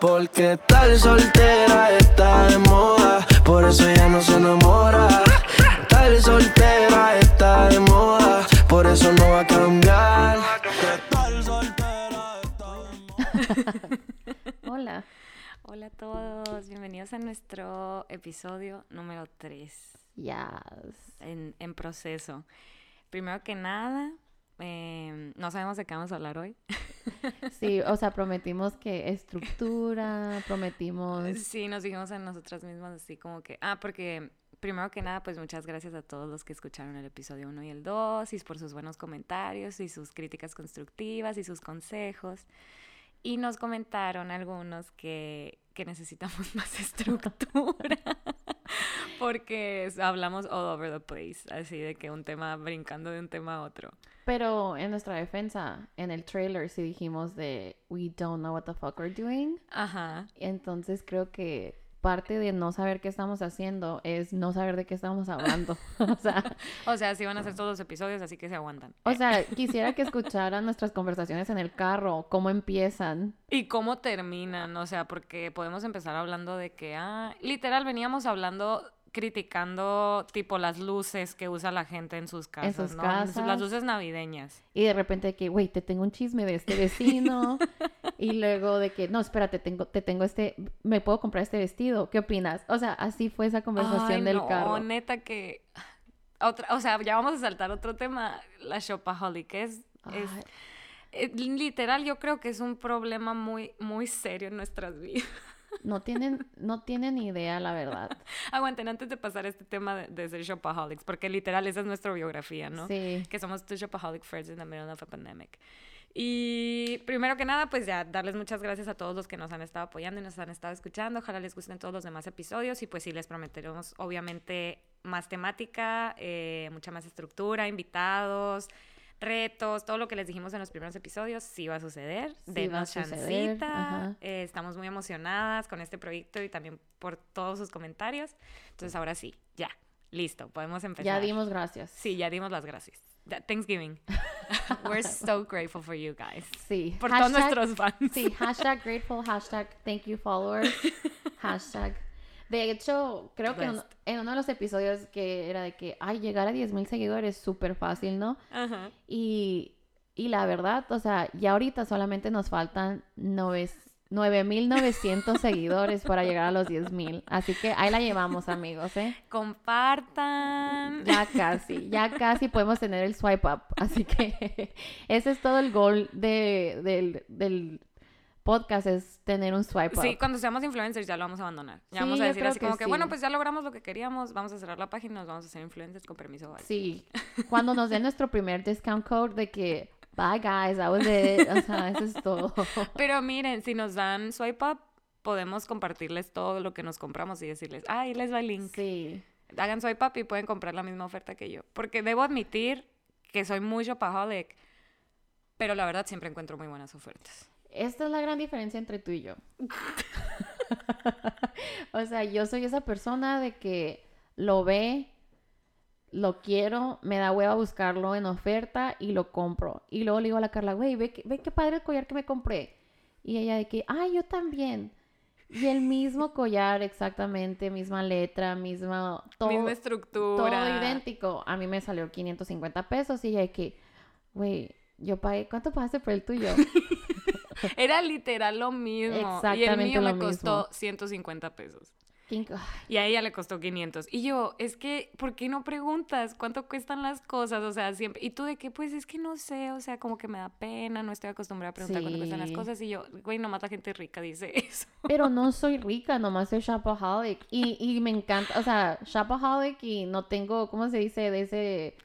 Porque tal soltera está de moda, por eso ella no se enamora. Tal soltera está de moda, por eso no va a cambiar. Tal soltera está de moda. Hola. Hola a todos, bienvenidos a nuestro episodio número 3 Yes. en, en proceso. Primero que nada, eh, no sabemos de qué vamos a hablar hoy. Sí, o sea, prometimos que estructura, prometimos... Sí, nos dijimos a nosotras mismas así como que, ah, porque primero que nada, pues muchas gracias a todos los que escucharon el episodio 1 y el 2 y por sus buenos comentarios y sus críticas constructivas y sus consejos. Y nos comentaron algunos que, que necesitamos más estructura. Porque hablamos all over the place, así de que un tema brincando de un tema a otro. Pero en nuestra defensa, en el trailer sí dijimos de we don't know what the fuck we're doing. Ajá. Entonces creo que parte de no saber qué estamos haciendo es no saber de qué estamos hablando. o sea, O sea, sí van a ser todos los episodios, así que se aguantan. o sea, quisiera que escucharan nuestras conversaciones en el carro, cómo empiezan. ¿Y cómo terminan? O sea, porque podemos empezar hablando de que, ah, literal, veníamos hablando, criticando tipo las luces que usa la gente en sus casas, sus ¿no? casas. Las luces navideñas. Y de repente que, güey, te tengo un chisme de este vecino. Y luego de que, no, espérate, tengo, te tengo este, me puedo comprar este vestido. ¿Qué opinas? O sea, así fue esa conversación Ay, del no, carro. neta que... Otra, o sea, ya vamos a saltar otro tema, la shopaholic, es, es eh, literal, yo creo que es un problema muy, muy serio en nuestras vidas. no tienen, no tienen idea, la verdad. Aguanten, antes de pasar a este tema de, de ser shopaholics, porque literal esa es nuestra biografía, ¿no? Sí. Que somos two shopaholic friends in the middle of a pandemic. Y primero que nada, pues ya darles muchas gracias a todos los que nos han estado apoyando y nos han estado escuchando. Ojalá les gusten todos los demás episodios y pues sí les prometeremos obviamente más temática, eh, mucha más estructura, invitados, retos, todo lo que les dijimos en los primeros episodios sí va a suceder. Sí Denos chancita. Eh, estamos muy emocionadas con este proyecto y también por todos sus comentarios. Entonces ahora sí, ya, listo, podemos empezar. Ya dimos gracias. Sí, ya dimos las gracias. Thanksgiving. We're so grateful for you guys. Sí. Por todos nuestros fans. Sí, hashtag grateful, hashtag thank you followers, hashtag. De hecho, creo que en, uno de los episodios que era de que, ay, llegar a 10.000 seguidores es súper fácil, ¿no? Ajá. Y, y la verdad, o sea, ya ahorita solamente nos faltan nove- 9.900 seguidores para llegar a los 10.000. Así que ahí la llevamos, amigos, ¿eh? Compartan. Ya casi, ya casi podemos tener el swipe up. Así que ese es todo el goal de, del, del podcast, es tener un swipe up. Sí, cuando seamos influencers ya lo vamos a abandonar. Ya Sí, vamos a decir así que como que, sí. bueno, pues ya logramos lo que queríamos, vamos a cerrar la página y nos vamos a hacer influencers con permiso. Sí, cuando nos den nuestro primer discount code de que, bye guys, that was it. O sea, eso es todo. Pero miren, si nos dan swipe up, podemos compartirles todo lo que nos compramos y decirles, ah, ahí les va el link. Sí. hagan swipe up y pueden comprar la misma oferta que yo. Porque debo admitir que soy muy shopaholic, pero la verdad siempre encuentro muy buenas ofertas. Esta es la gran diferencia entre tú y yo. o sea, yo soy esa persona de que lo ve, lo quiero, me da hueva buscarlo en oferta y lo compro. Y luego le digo a la Carla, güey, ve, que- ve qué padre el collar que me compré. Y ella de que, ay, yo también. Y el mismo collar, exactamente, misma letra, misma... Todo, Misma estructura. todo idéntico. A mí me salió 550 pesos y ella de que, güey, yo pagué, ¿cuánto pagaste por el tuyo? Era literal lo mismo. y el Exactamente mío lo me costó mismo. 150 pesos. ¿Quién- ay, Y a ella le costó 500. Y yo, es que, ¿por qué no preguntas cuánto cuestan las cosas? O sea, siempre. Y tú de qué, pues es que no sé, o sea, como que me da pena, no estoy acostumbrada a preguntar cuánto cuestan las cosas. Y yo, güey, nomás la gente rica dice eso. Pero no soy rica, nomás soy shopaholic. Y, y me encanta, o sea, shopaholic y no tengo, ¿cómo se dice? De ese,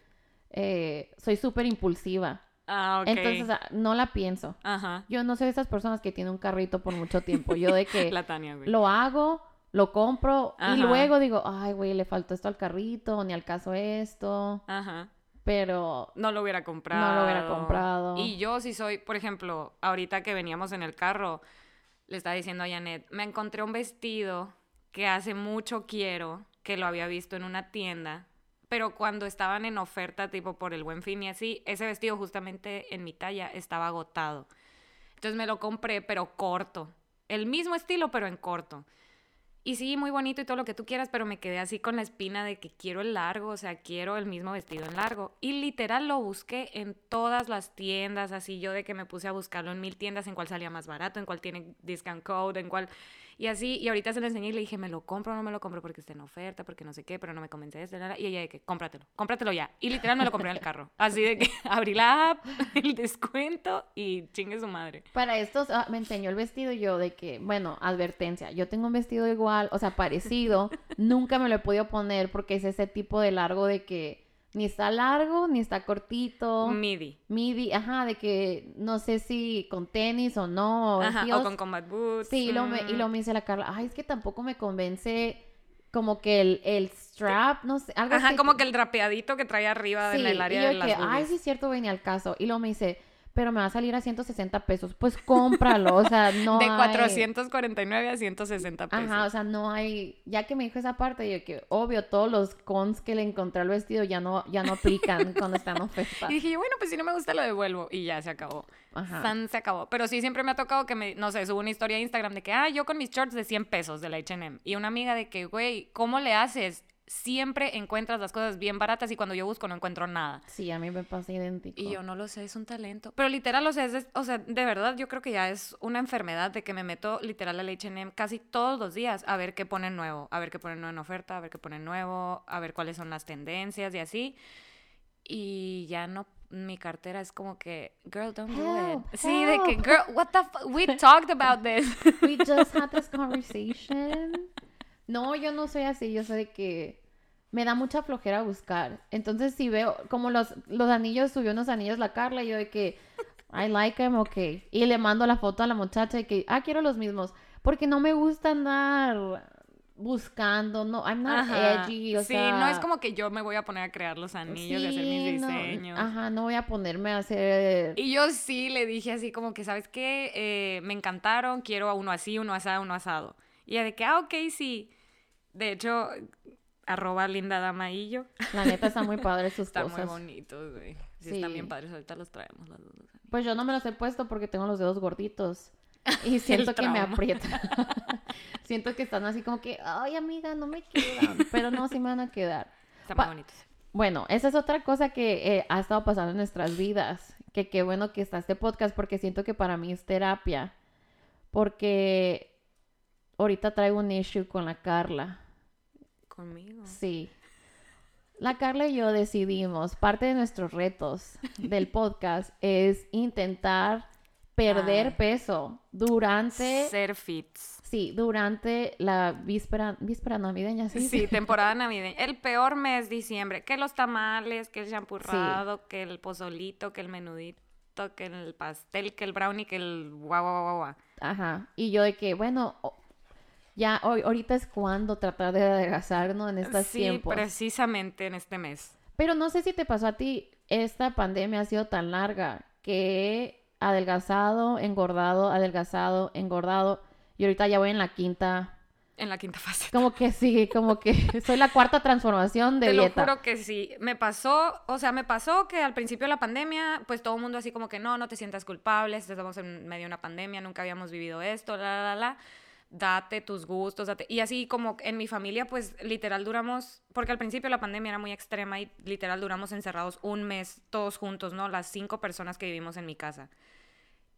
eh, soy súper impulsiva. Ah, ok. Entonces, no la pienso. Ajá. Yo no soy de esas personas que tienen un carrito por mucho tiempo. Yo de que La Tania, güey. lo hago, lo compro Ajá. y luego digo, ay, güey, le faltó esto al carrito, ni al caso esto. Ajá. Pero No lo hubiera comprado. no lo hubiera comprado. Y yo sí soy, por ejemplo, ahorita que veníamos en el carro, le estaba diciendo a Janet, me encontré un vestido que hace mucho quiero, que lo había visto en una tienda, pero cuando estaban en oferta, tipo por el buen fin y así, ese vestido justamente en mi talla estaba agotado. Entonces me lo compré, pero corto. el mismo estilo, pero en corto. Y sí, muy bonito y todo lo que tú quieras, pero me quedé así con la espina de que quiero el largo, o sea, quiero el mismo vestido en largo. Y literal lo busqué en todas las tiendas, así yo de que me puse a buscarlo en mil tiendas, en cuál salía más barato, en cuál tiene discount code, en cuál y así, y ahorita se lo enseñé y le dije, ¿me lo compro o no me lo compro? Porque está en oferta, porque no sé qué, pero no me convence de esto. Y ella de que, cómpratelo, cómpratelo ya. Y literal me lo compré en el carro. Así de que abrí la app, el descuento y chingue su madre. Para esto ah, me enseñó el vestido yo de que, bueno, advertencia, yo tengo un vestido igual, o sea, parecido, nunca me lo he podido poner porque es ese tipo de largo de que ni está largo, ni está cortito. Midi. Midi, ajá, de que no sé si con tenis o no. Ajá, o con combat boots. Sí, y lo, me, y lo me dice la Carla, ay, es que tampoco me convence como que el, el strap, no sé, algo Ajá, como que el drapeadito que trae arriba en el área y yo de las que, Ay, sí es cierto, venía al caso. Y luego me dice, pero me va a salir a 160 pesos. Pues cómpralo, o sea, no De hay- 449 a 160 pesos. Ajá, o sea, no hay, ya que me dijo esa parte, yo que obvio todos los cons que le encontré al vestido ya no, ya no aplican cuando están en oferta. Y dije, bueno, pues si no me gusta lo devuelvo. Y ya se acabó. Ajá. San se acabó. Pero sí, siempre me ha tocado que me, no sé, subo una historia a Instagram de que, ah, yo con mis shorts de 100 pesos de la H&M. Y una amiga de que, güey, ¿cómo le haces? Siempre encuentras las cosas bien baratas y cuando yo busco no encuentro nada. Sí, a mí me pasa idéntico. Y yo no lo sé, es un talento. Pero literal, o sea, es o sea, de verdad yo creo que ya es una enfermedad de que me meto literal al H&M casi todos los días a ver qué ponen nuevo, a ver qué ponen nuevo en oferta, a ver qué ponen nuevo, a ver cuáles son las tendencias y así. Y ya no, mi cartera es como que, girl, don't do Help, it. Sí, de que, girl, what the fuck, we talked about this. We just had this conversation. No, yo no soy así, yo soy de que me da mucha flojera buscar. Entonces, si veo, como los, los anillos, subió unos anillos la Carla, y yo de que, I like them, ok. Y le mando la foto a la muchacha de que, ah, quiero los mismos. Porque no me gusta andar buscando, no, I'm not Ajá. edgy, o sí, sea... no es como que yo me voy a poner a crear los anillos y hacer mis Sí, no, diseños. Ajá, no voy a ponerme a hacer... Y yo sí le dije así como que, ¿sabes qué? Eh, me encantaron, quiero a uno así, uno asado, uno asado. Y ella de que, ah, ok, sí. De hecho, arroba linda damaillo. La neta está muy padre sus Está cosas. muy bonito, güey. Sí, están Sí. bien padres. Ahorita los traemos las dos. Pues yo no me los he puesto porque tengo los dedos gorditos. Y siento que me trauma. aprietan. siento que están así como que, ay amiga, no me quedan. Pero no, sí me van a quedar. Están muy bonitos. Bueno, esa es otra cosa que eh, ha estado pasando en nuestras vidas. Que qué bueno que está este podcast porque siento que para mí es terapia. Porque ahorita traigo un issue con la Carla. Conmigo. Sí. La Carla y yo decidimos, parte de nuestros retos del podcast es intentar perder Ay. peso durante, Ser fits. sí, durante la víspera, víspera navideña, sí. Sí, temporada navideña. El peor mes, diciembre. Que los tamales, que el champurrado, que el pozolito, que el menudito, que el pastel, que el brownie, que el guau, guau, guau, guau. Ajá. Y yo de que, bueno, ya hoy, ahorita es cuando tratar de adelgazarnos en estos Sí, tiempos. precisamente en este mes. Pero no sé si te pasó a ti, esta pandemia ha sido tan larga que he adelgazado, engordado, adelgazado, engordado. Y ahorita ya voy en la quinta. En la quinta fase. Como que sí, como que soy la cuarta transformación de Te lo dieta. juro que sí. Me pasó, o sea, me pasó que al principio de la pandemia, pues todo el mundo así como que no, no te sientas culpable, estamos en medio de una pandemia, nunca habíamos vivido esto, la, la, la. Date tus gustos, date. Y así como en mi familia, pues literal duramos, porque al principio la pandemia era muy extrema y literal duramos encerrados un mes todos juntos, ¿no? Las cinco personas que vivimos en mi casa.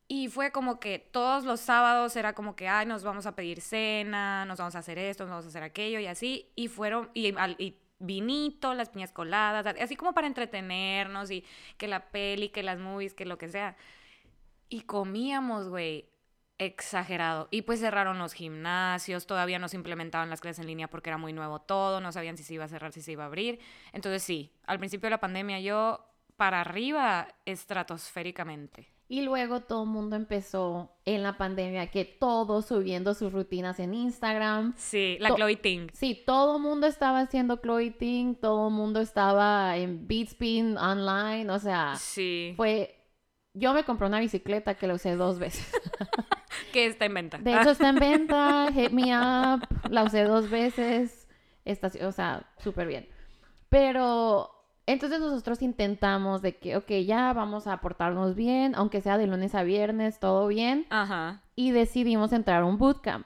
Y fue como que todos los sábados era como que, ay, nos vamos a pedir cena, nos vamos a hacer esto, nos vamos a hacer aquello y así. Y fueron, y, al- y vinito, las piñas coladas, así como para entretenernos y que la peli, que las movies, que lo que sea. Y comíamos, güey, exagerado. Y pues cerraron los gimnasios, todavía no se implementaban las clases en línea porque era muy nuevo todo, no sabían si se iba a cerrar, si se iba a abrir. Entonces sí, al principio de la pandemia yo para arriba estratosféricamente. Y luego todo el mundo empezó en la pandemia que todos subiendo sus rutinas en Instagram. Sí, la To- Chloe Ting. Sí, todo el mundo estaba haciendo clothing, todo el mundo estaba en Beatspin online, o sea, Sí. fue... Yo me compré una bicicleta que la usé dos veces. Que está en venta. De hecho, está en venta, hit me up, la usé dos veces, está, o sea, súper bien. Pero Entonces nosotros intentamos de que, ok, ya vamos a portarnos bien, aunque sea de lunes a viernes, todo bien. Ajá. Y decidimos entrar a un bootcamp.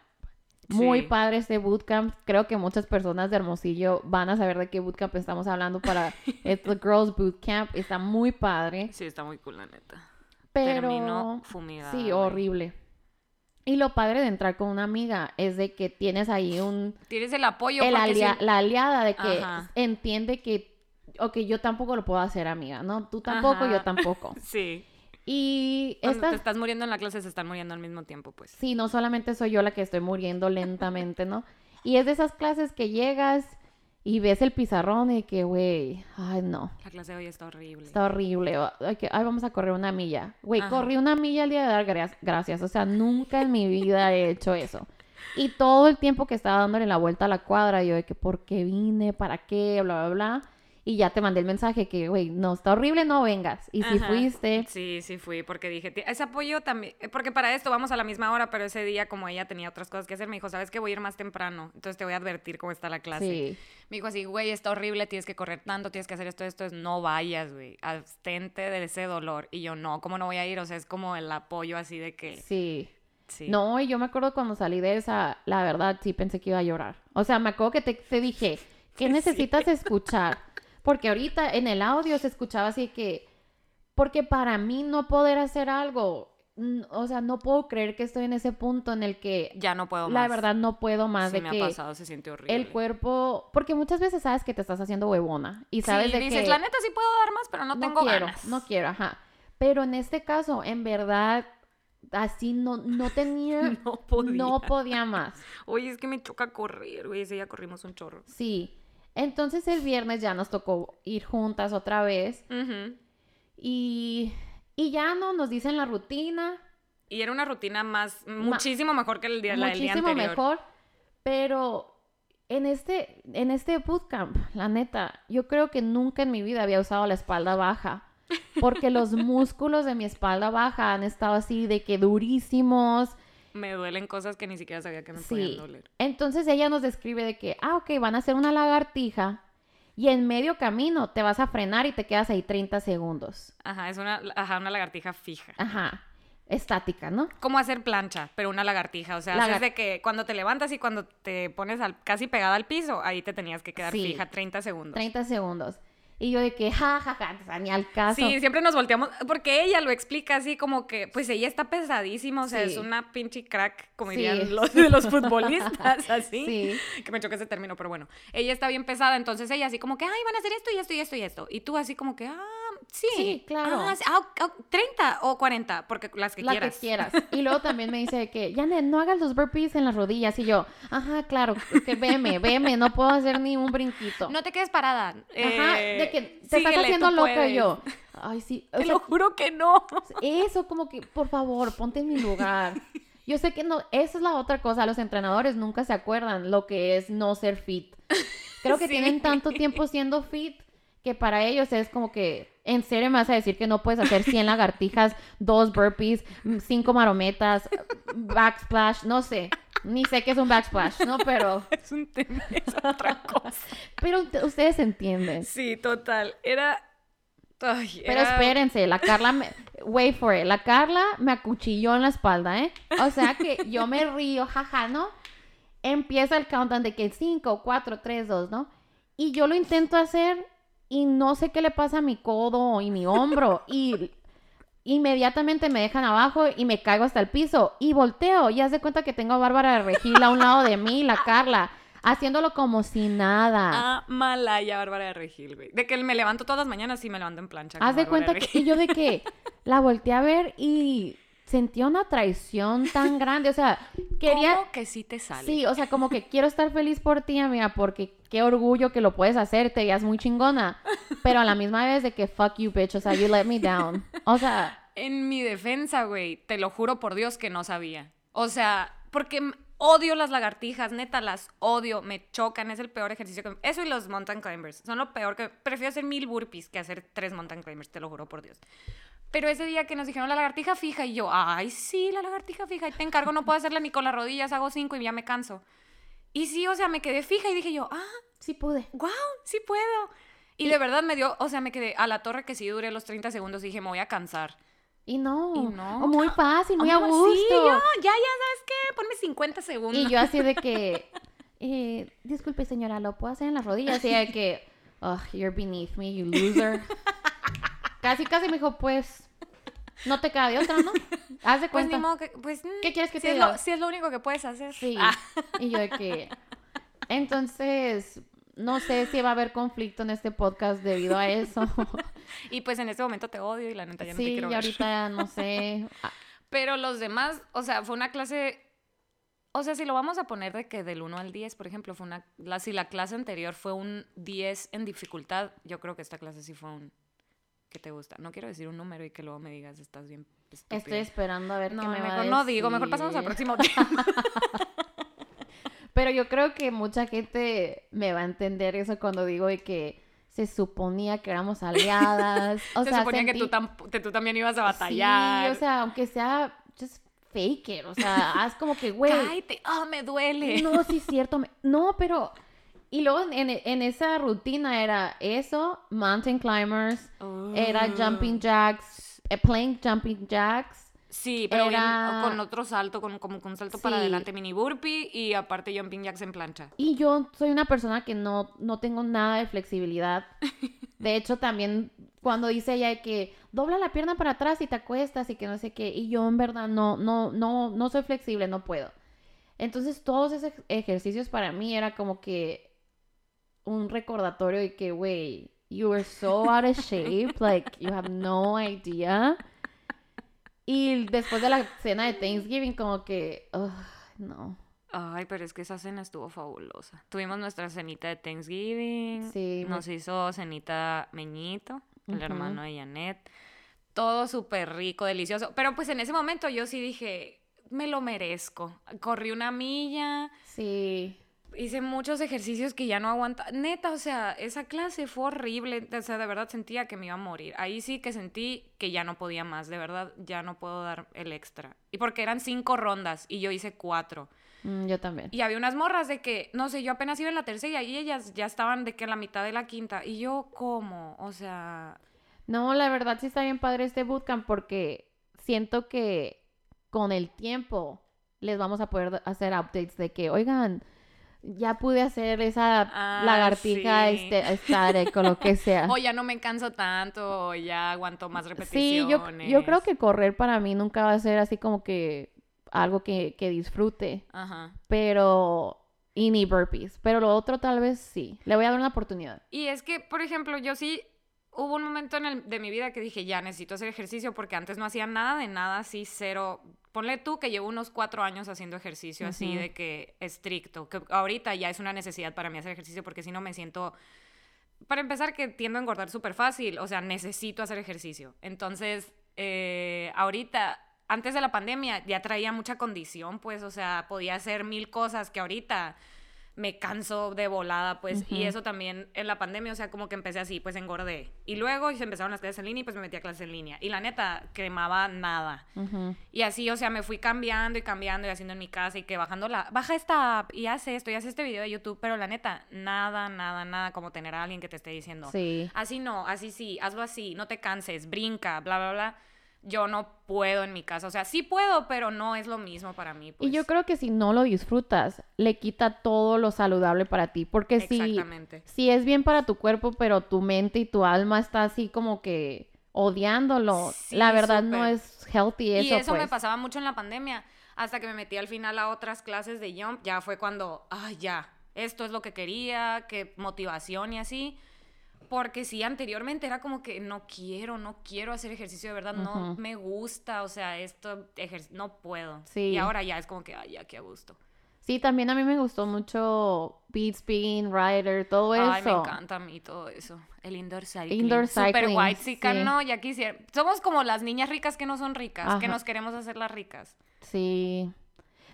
Muy padre este bootcamp. Creo que muchas personas de Hermosillo van a saber de qué bootcamp estamos hablando para es the Girls Bootcamp. Está muy padre. Sí, está muy cool, la neta. Pero Terminó fumigada. sí, horrible. Y lo padre de entrar con una amiga es de que tienes ahí un Tienes el apoyo. el porque alia- sí- la aliada de que Ajá. entiende que ok, yo tampoco lo puedo hacer, amiga, ¿no? Tú tampoco, Ajá. yo tampoco. Sí. Y Cuando esta te estás muriendo en la clase, se están muriendo al mismo tiempo, pues. Sí, no solamente soy yo la que estoy muriendo lentamente, ¿no? Y es de esas clases que llegas y ves el pizarrón y que, güey, ay, no, La clase de hoy está horrible. está horrible. Ay, vamos a correr una milla. Güey, corrí una milla el día de dar gra- gracias. O sea, nunca en mi vida he hecho eso. Y todo el tiempo que estaba dándole la vuelta a la cuadra, yo de que, ¿por qué vine? ¿Para qué? Bla, bla, bla. Y ya te mandé el mensaje que, güey, no, está horrible, no vengas. Y si fuiste, Sí, sí fui, porque dije, "Ti- ese apoyo también, eh, porque para esto vamos a la misma hora, pero ese día como ella tenía otras cosas que hacer, me dijo, sabes que voy a ir más temprano, entonces te voy a advertir cómo está la clase. sí. Me dijo así, güey, está horrible, tienes que correr tanto, tienes que hacer esto, esto, es no vayas, güey, abstente de ese dolor. Y yo, no, ¿cómo no voy a ir? O sea, es como el apoyo así de que, Sí. sí. No, y yo me acuerdo cuando salí de esa, la verdad sí pensé que iba a llorar. O sea, me acuerdo que te, te dije, ¿qué necesitas escuchar? Porque ahorita en el audio se escuchaba así que, porque para mí no poder hacer algo, o sea, no puedo creer que estoy en ese punto en el que Ya no puedo más. la verdad no puedo más sí de me que ha pasado, se siente horrible. el cuerpo, porque muchas veces sabes que te estás haciendo huevona y sabes sí, de dices, que la neta sí puedo dar más, pero no, tengo quiero, ganas. no quiero, ajá. Pero en este caso, en verdad, así no, no tenía, No podía. no podía más. Oye, es que me choca correr, güey, ese día corrimos un chorro. Sí. Entonces el viernes ya nos tocó ir juntas otra vez y, y ya no nos dicen la rutina, Y era una rutina más, muchísimo mejor que el día, la del día muchísimo anterior. mejor, pero en este, en este bootcamp, la neta, yo creo que nunca en mi vida había usado la espalda baja. Porque los músculos de mi espalda baja han estado así de que durísimos. Me duelen cosas que ni siquiera sabía que me Sí. podían doler. Entonces ella nos describe de que, ah, ok, van a hacer una lagartija y en medio camino te vas a frenar y te quedas ahí 30 segundos. Ajá, es una, ajá, una lagartija fija. Ajá, estática, ¿no? Como hacer plancha, pero una lagartija. O sea, Lagar- haces de que cuando te levantas y cuando te pones al- casi pegada al piso, ahí te tenías que quedar Sí. fija 30 segundos. 30 segundos. Y yo de que, ja, ja, ja, o sea, ni al caso. Sí, siempre nos volteamos, porque ella lo explica así como que, pues ella está pesadísima, o sea, Sí. es una pinche crack, como Sí. dirían los, de los futbolistas, así. Sí. Que me choque ese término, pero bueno. Ella está bien pesada, entonces ella así como que, ay, van a hacer esto y esto y esto y esto. Y tú así como que, ah, sí. Sí, claro. Ah, sí, ah, 30 o 40, porque las que la quieras. que quieras. Y luego también me dice que, Janet, no hagas los burpees en las rodillas. Y yo, ajá, claro, que veme, veme, no puedo hacer ni un brinquito. No te quedes parada. Ajá, eh, de que te estás síguele, haciendo loca. puedes. Yo, ay, sí. o Te sea, lo juro que no. Eso, como que, por favor, ponte en mi lugar. Yo sé que no, esa es la otra cosa, los entrenadores nunca se acuerdan lo que es no ser fit. Creo que Sí. tienen tanto tiempo siendo fit que para ellos es como que, en serio me vas a decir que no puedes hacer 100 lagartijas, dos burpees, 5 marometas, backsplash, no sé, ni sé qué es un backsplash, ¿no? Pero, Es un tema, es otra cosa. pero ustedes entienden. Sí, total. Era. Ay, Pero era- espérense, la Carla me... Wait for it. La Carla me acuchilló en la espalda, ¿eh? O sea que yo me río, jaja, ¿no? Empieza el countdown de que 5, 4, 3, 2, ¿no? Y yo lo intento hacer y no sé qué le pasa a mi codo y mi hombro. Y inmediatamente me dejan abajo y me caigo hasta el piso. Y volteo y haz de cuenta que tengo a Bárbara de Regil a un lado de mí, la Carla, haciéndolo como si nada. Ah, Malaya Bárbara de Regil, güey. De que me levanto todas las mañanas y me levanto en plancha. Haz de cuenta que y yo de que la volteé a ver y sentí una traición tan grande, o sea, quería ¿Cómo que sí te sale? Sí, o sea, como que quiero estar feliz por ti, amiga, porque qué orgullo que lo puedes hacer, te veías muy chingona, pero a la misma vez de que fuck you bitch, o sea, you let me down. O sea, En mi defensa, güey, te lo juro por Dios que no sabía. O sea, porque odio las lagartijas, neta, las odio, me chocan, es el peor ejercicio que... Eso y los mountain climbers, son lo peor que... Prefiero hacer mil burpees que hacer tres mountain climbers, te lo juro por Dios. Pero ese día que nos dijeron la lagartija fija y yo, ay, sí, la lagartija fija, y te encargo, no puedo hacerla ni con las rodillas, hago cinco y ya me canso. Y sí, o sea, me quedé fija y dije yo, ah, sí pude. wow, sí puedo. Y de verdad me dio, o sea, me quedé a la torre que sí duré los 30 segundos y dije, me voy a cansar. Y no, Y no. o muy fácil, muy a Ay, gusto. Sí, yo, ya, ya, ¿sabes qué? Ponme 50 segundos. Y yo así de que, eh, disculpe señora, ¿lo puedo hacer en las rodillas? Y de que, oh, you're beneath me, you loser. casi, casi me dijo, pues, no te queda de otra, ¿no? Haz de Pues ni cuenta. modo que, pues... mm, ¿Qué quieres que si te es diga? lo, si es lo único que puedes hacer. Sí. Ah, Y yo de que, entonces, no sé si va a haber conflicto en este podcast debido a eso. y pues en este momento te odio y la neta ya no te sí, y quiero ver. ahorita, no sé. Ah, Pero los demás, o sea, fue una clase... O sea, si lo vamos a poner de que del 1 al 10, por ejemplo, fue una... La, si la clase anterior fue un 10 en dificultad, yo creo que esta clase sí fue un... ¿Qué te gusta? No quiero decir un número y que luego me digas, estás bien estúpido. Estoy esperando a ver no, qué me va mejor a no digo, mejor pasamos al próximo tema. Pero yo creo que mucha gente me va a entender eso cuando digo de que se suponía que éramos aliadas. O Se sea, suponía que, tú tam- que tú también ibas a batallar. Sí, o sea, aunque sea just fake it. O sea, haz como que, güey. Cállate, ah, me duele. No, sí es cierto. me- No, pero. Y luego en, en esa rutina era eso, mountain climbers, era Ah. jumping jacks, eh, playing jumping jacks. Sí, pero Era- con otro salto, con, como con un salto para adelante, mini burpee y aparte jumping jacks en plancha. Y yo soy una persona que no, no tengo nada de flexibilidad. De hecho, también cuando dice ella que dobla la pierna para atrás y te acuestas y que no sé qué, y yo en verdad no, no, no, no soy flexible, no puedo. Entonces todos esos ej- ejercicios para mí era como que un recordatorio de que, güey, you are so out of shape, like you have no idea. Y después de la cena de Thanksgiving, como que, no. Ay, pero es que esa cena estuvo fabulosa. Tuvimos nuestra cenita de Thanksgiving. Sí, Nos hizo cenita Meñito, el hermano de Janet. Todo súper rico, delicioso. Pero pues en ese momento yo sí dije, me lo merezco. Corrí una milla, Sí. Hice muchos ejercicios que ya no aguanta. Neta, o sea, esa clase fue horrible. O sea, de verdad sentía que me iba a morir. Ahí sí que sentí que ya no podía más. De verdad, ya no puedo dar el extra. Y porque eran cinco rondas y yo hice cuatro. Mm, yo también. Y había unas morras de que, no sé, yo apenas iba en la tercera y ellas ya estaban de que a la mitad de la quinta. Y yo, ¿cómo? O sea, No, la verdad sí está bien padre este bootcamp porque siento que con el tiempo les vamos a poder hacer updates de que, oigan, ya pude hacer esa Ah, lagartija sí. este, estática o lo que sea. o ya no me canso tanto, o ya aguanto más sí, repeticiones. yo, yo creo que correr para mí nunca va a ser así como que algo que, que disfrute, Ajá. pero... Y ni burpees, pero lo otro tal vez sí. Le voy a dar una oportunidad. Y es que, por ejemplo, yo sí hubo un momento en el, de mi vida que dije, ya necesito hacer ejercicio porque antes no hacía nada de nada así, cero. Ponle tú que llevo unos cuatro años haciendo ejercicio así de que estricto, que ahorita ya es una necesidad para mí hacer ejercicio porque si no me siento... Para empezar, que tiendo a engordar súper fácil, o sea, necesito hacer ejercicio. Entonces, eh, ahorita, antes de la pandemia, ya traía mucha condición, pues, o sea, podía hacer mil cosas que ahorita me canso de volada, pues, y eso también en la pandemia, o sea, como que empecé así, pues engordé. Y luego se empezaron las clases en línea y pues me metí a clases en línea. Y la neta, quemaba nada. Y así, o sea, me fui cambiando y cambiando y haciendo en mi casa y que bajando la... Baja esta app y haz esto y haz este video de YouTube, pero la neta, nada, nada, nada como tener a alguien que te esté diciendo. Sí. Así no, así sí, hazlo así, no te canses, brinca, bla, bla, bla. Yo no puedo en mi casa. O sea, sí puedo, pero no es lo mismo para mí. Y yo pues. creo que si no lo disfrutas, le quita todo lo saludable para ti. Porque si, si es bien para tu cuerpo, pero tu mente y tu alma está así como que odiándolo, Sí, la verdad no es healthy eso, y eso me pues. pasaba mucho en la pandemia. Hasta que me metí al final a otras clases de Jump, ya fue cuando, ay, ya, esto es lo que quería, que motivación y así. Porque sí, anteriormente era como que no quiero, no quiero hacer ejercicio de verdad, no me gusta, o sea, esto, no puedo. Sí. Y ahora ya es como que, ay, ya, qué gusto. Sí, también a mí me gustó mucho Beat Spin, Rider, todo eso. Ay, me encanta a mí todo eso. El indoor cycling. Indoor Super cycling, white chica, sí. no, ya quisiera. Somos como las niñas ricas que no son ricas, que nos queremos hacer las ricas. Sí.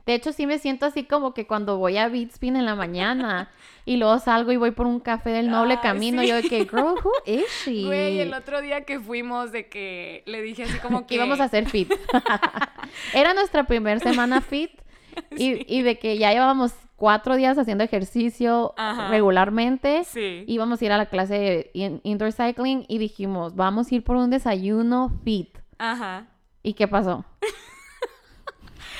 De hecho, sí me siento así como que cuando voy a Beat Spin en la mañana y luego salgo y voy por un café del noble Ay, camino, sí. yo de que, girl, who is she? Güey, el otro día que fuimos de que le dije así como que íbamos a hacer fit. Era nuestra primera semana fit y, y de que ya llevábamos cuatro días haciendo ejercicio Ajá. regularmente. Sí. Íbamos a ir a la clase de in- indoor cycling y dijimos, vamos a ir por un desayuno fit. Ajá. ¿Y qué pasó?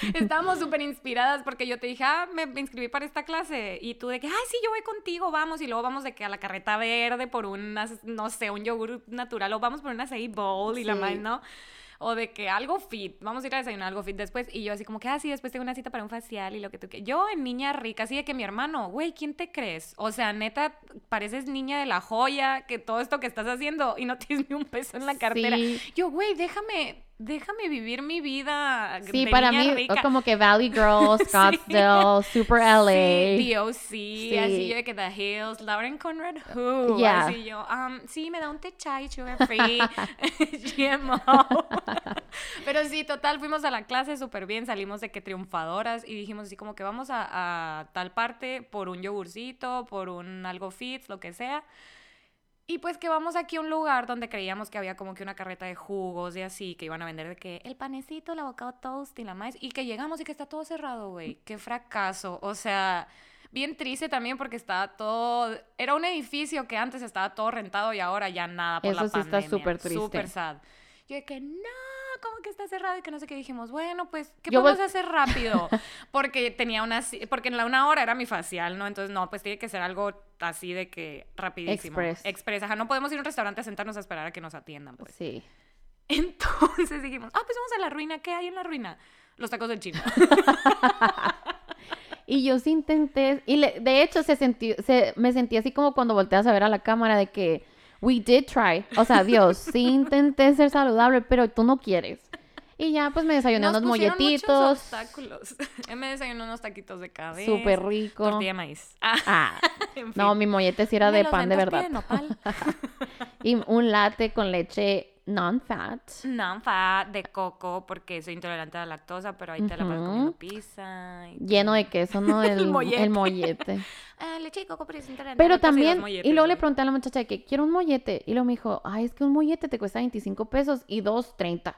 Estábamos súper inspiradas porque yo te dije, ah, me me inscribí para esta clase. Y tú de que, ay, sí, yo voy contigo, vamos. Y luego vamos de que a la carreta verde por unas, no sé, un yogur natural. O vamos por una acai bowl y la más, ¿no? O de que algo fit, vamos a ir a desayunar algo fit después. Y yo así como que, ah, sí, después tengo una cita para un facial y lo que tú quieras. Yo en niña rica, así de que mi hermano, güey, ¿quién te crees? O sea, neta, pareces niña de la joya, que todo esto que estás haciendo y no tienes ni un peso en la cartera. Sí. Yo, güey, déjame, déjame vivir mi vida. Sí, de para niña mí, rica. como que Valley Girl, Scottsdale, Super LA. Sí, DOC, Sí. así yo de que The Hills, Lauren Conrad Who, Yeah. así yo, um, sí, me da un té chai, sugar free, GMO. Pero sí, total, fuimos a la clase súper bien, salimos de que triunfadoras y dijimos así como que vamos a, a tal parte por un yogurcito, por un algo fit, lo que sea. Y pues que vamos aquí a un lugar donde creíamos que había como que una carreta de jugos y así, que iban a vender de que el panecito, el avocado toast y la maíz. Y que llegamos y que está todo cerrado, güey. Qué fracaso. O sea, bien triste también porque estaba todo... Era un edificio que antes estaba todo rentado y ahora ya nada por la Eso sí está súper triste. Súper sad. Yo de que no, ¿cómo que está cerrado? Y que no sé qué dijimos. Bueno, pues, ¿qué Yo podemos hacer rápido? Porque tenía una... Porque en la una hora era mi facial, ¿no? Entonces, no, pues tiene que ser algo así de que rapidísimo. Express. Express. Ajá, no podemos ir a un restaurante a sentarnos a esperar a que nos atiendan, pues. Sí. Entonces dijimos, ah, pues vamos a la ruina. ¿Qué hay en la ruina? Los tacos del chino. Y yo sí intenté, y le- de hecho se sentí, se, me sentí así como cuando volteas a ver a la cámara de que we did try. O sea, Dios, sí intenté ser saludable, pero tú no quieres. Y ya pues me desayuné Nos unos molletitos, obstáculos. Me desayunó unos taquitos de cabeza. súper rico. Tortilla de maíz. Ah, Ah, en no, mi mollete sí era de pan de verdad. tortilla de nopal. Y un latte con leche non-fat. Nanfa de coco porque soy intolerante a la lactosa, pero ahí te la vas comiendo pizza. y Lleno de queso, ¿no? El, mollete. el mollete. Ah, leche de coco, pero es intolerante a Pero también, molletes, y luego le pregunté a la muchacha de que quiero un mollete. Y luego me dijo, ay, es que un mollete te cuesta 25 pesos y dos 30.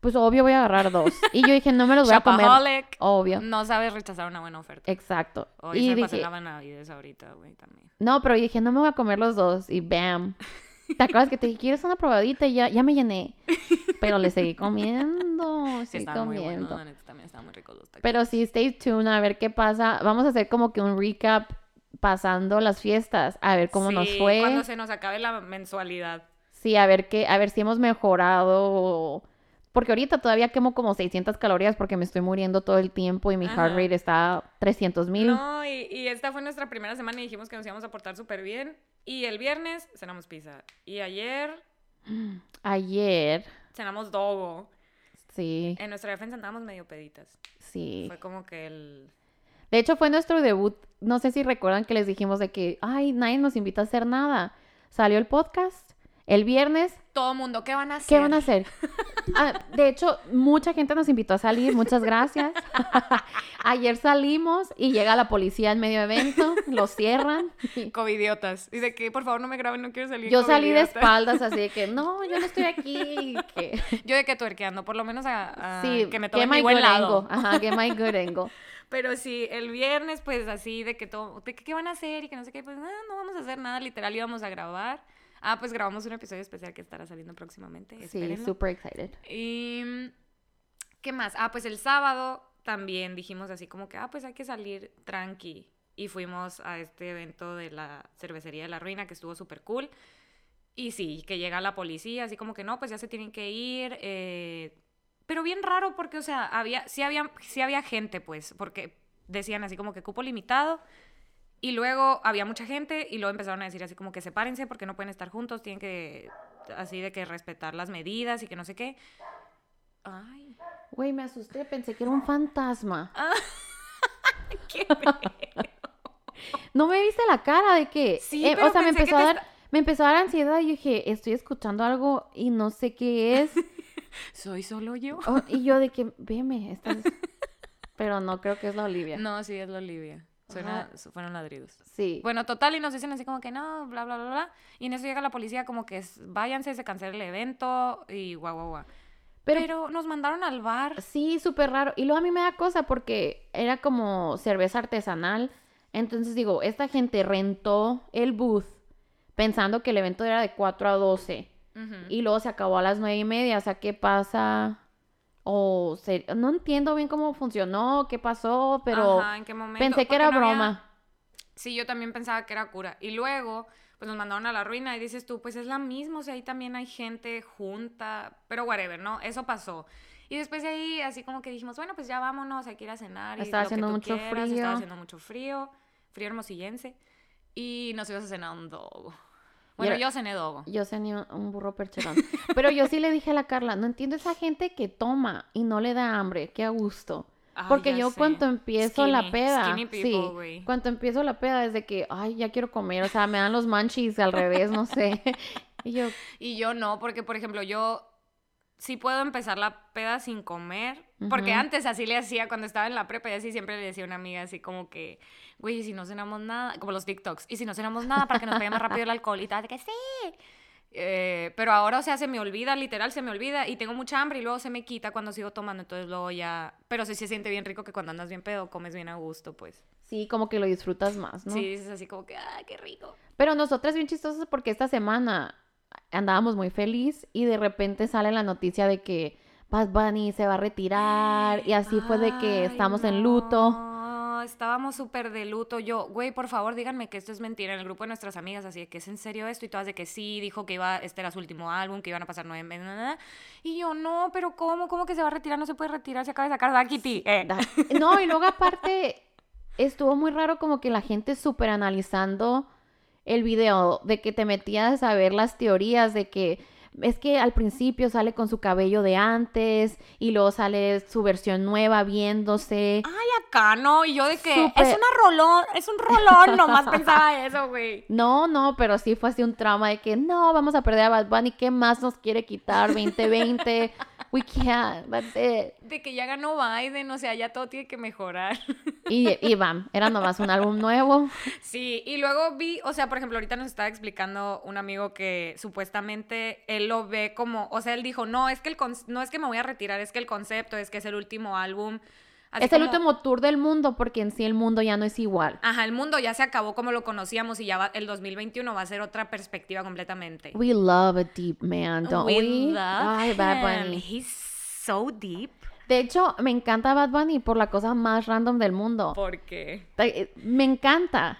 Pues obvio voy a agarrar dos. Y yo dije, no me los voy a comer. Obvio. No sabes rechazar una buena oferta. Exacto. Hoy y se dije, ahorita, güey, también. no, pero dije, no me voy a comer los dos. Y bam. ¿Te acuerdas que te dije, quieres una probadita? Y ya, ya me llené. Pero le seguí comiendo. Sí, Seguí estaba muy bueno, comiendo. también muy ricos los tacos. Pero sí, stay tuned a ver qué pasa. Vamos a hacer como que un recap pasando las fiestas. A ver cómo nos fue. cuando se nos acabe la mensualidad. Sí, a ver qué, a ver si hemos mejorado. Porque ahorita todavía quemo como 600 calorías porque me estoy muriendo todo el tiempo y mi heart rate está 300 mil. No, y, y esta fue nuestra primera semana y dijimos que nos íbamos a portar súper bien. Y el viernes cenamos pizza. Y ayer Ayer, cenamos dogo. sí, En nuestra defensa andábamos medio peditas. sí. Fue como que el... De hecho, fue nuestro debut. No sé si recuerdan que les dijimos de que, ay, nadie nos invita a hacer nada. Salió el podcast el viernes. Todo mundo, ¿qué van a hacer? ¿Qué van a hacer? Ah, de hecho, mucha gente nos invitó a salir. Muchas gracias. Ayer salimos y llega la policía en medio evento. Lo cierran. Covidiotas. Y de que, por favor, no me graben, no quiero salir Yo salí de espaldas así de que, no, yo no estoy aquí. que... Yo de que tuerqueando, por lo menos a, a Sí, que me tomen mi buen lado. Ajá, get my good angle. Pero sí, el viernes, pues así, de que todo, de que qué van a hacer y que no sé qué, pues ah, no vamos a hacer nada, literal íbamos a grabar. Ah, pues grabamos un episodio especial que estará saliendo próximamente. Sí, espérenlo. super excited. Y ¿qué más? Ah, pues el sábado también dijimos así como que, ah, pues hay que salir tranqui. Y fuimos a este evento de la cervecería de la ruina que estuvo súper cool. Y sí, que llega la policía, así como que no, pues ya se tienen que ir. eh, pero bien raro porque, o sea, había, sí, había, sí había gente, pues, porque decían así como que cupo limitado. Y luego había mucha gente y luego empezaron a decir así como que sepárense porque no pueden estar juntos, tienen que, así de que respetar las medidas y que no sé qué. Ay, Güey, me asusté, pensé que era un fantasma. qué No me viste la cara de que. Sí, eh, pero o sea, me empezó, a dar, me empezó a dar ansiedad y dije, estoy escuchando algo y no sé qué es. ¿Soy solo yo? Oh, y yo de que, veme, estás... Pero no creo que es la Olivia. No, sí, es la Olivia. Suena, fueron ladridos. Sí. Bueno, total, y nos dicen así como que no, bla, bla, bla, bla. Y en eso llega la policía como que es, váyanse, se cancela el evento y guau, guau, guau. pero, Pero, nos mandaron al bar. sí, súper raro. Y luego a mí me da cosa porque era como cerveza artesanal. Entonces digo, esta gente rentó el booth pensando que el evento era de 4 a 12 Ujú. y luego se acabó a las 9 y media. O sea, ¿qué pasa? O se- no entiendo bien cómo funcionó, qué pasó, pero Ajá, ¿en qué momento? pensé que era no había- broma. Sí, yo también pensaba que era cura. Y luego, pues nos mandaron a la ruina y dices tú, pues es la misma, o sea, ahí también hay gente junta, pero whatever, ¿no? Eso pasó. Y después de ahí, así como que dijimos, bueno, pues ya vámonos, hay que ir a cenar. Y Estaba lo que haciendo tú mucho quieras, frío. Estaba haciendo mucho frío, frío hermosillense. Y nos ibas a cenar un dogo. Bueno, era- yo cené dogo. Yo cené un- un burro percherón. Pero yo sí le dije a la Carla, no entiendo esa gente que toma y no le da hambre, qué a gusto. Ay, Porque yo sé. cuando empiezo la peda, people, sí, güey. cuando empiezo la peda es de que, ay, ya quiero comer, o sea, me dan los munchies al revés, no sé. Y yo, Y yo no, porque por ejemplo, yo sí puedo empezar la peda sin comer, porque antes así le hacía cuando estaba en la prepa y así siempre le decía a una amiga así como que, güey, ¿y si no cenamos nada, como los TikToks, y si no cenamos nada para que nos vaya más rápido el alcohol y tal, de que sí. Eh, pero ahora, o sea, se me olvida, literal, se me olvida y tengo mucha hambre y luego se me quita cuando sigo tomando, entonces luego ya, pero sí se siente bien rico que cuando andas bien pedo comes bien a gusto, pues. sí, como que lo disfrutas más, ¿no? Sí, dices así como que, ah, qué rico. Pero nosotras bien chistosas porque esta semana andábamos muy feliz y de repente sale la noticia de que Bad Bunny se va a retirar y así fue de que Ay, estamos en luto. No, estábamos súper de luto. Yo, güey, por favor, díganme que esto es mentira. En el grupo de nuestras amigas, así de que es en serio esto. Y todas de que sí, dijo que iba, este era su último álbum, que iban a pasar nueve meses. Y yo, no, pero ¿cómo? ¿Cómo que se va a retirar? No se puede retirar, se acaba de sacar Da Kitty. Eh. No, y luego aparte estuvo muy raro como que la gente súper analizando el video, de que te metías a ver las teorías de que es que al principio sale con su cabello de antes y luego sale su versión nueva viéndose. Ay, acá, ¿no? Y yo de que es una rolón, es un rolón. Nomás pensaba eso, güey. No, no, pero sí fue así un trauma de que no, vamos a perder a Bad Bunny, ¿qué más nos quiere quitar? 2020, we can't, that's it. De que ya ganó Biden, o sea, ya todo tiene que mejorar. Y, y bam, era nomás un álbum nuevo. Sí, y luego vi, o sea, por ejemplo, ahorita nos estaba explicando un amigo que supuestamente él lo ve como, o sea, él dijo, no, es que el no es que me voy a retirar, es que el concepto es que es el último álbum. Así es el último tour del mundo porque en sí el mundo ya no es igual. Ajá, el mundo ya se acabó como lo conocíamos y ya va- el 2021 va a ser otra perspectiva completamente. We love a deep man, don't we? We love Ay, Bad. Bunny. He's so deep. De hecho, me encanta Bad Bunny por la cosa más random del mundo. Porque, Eh, Me encanta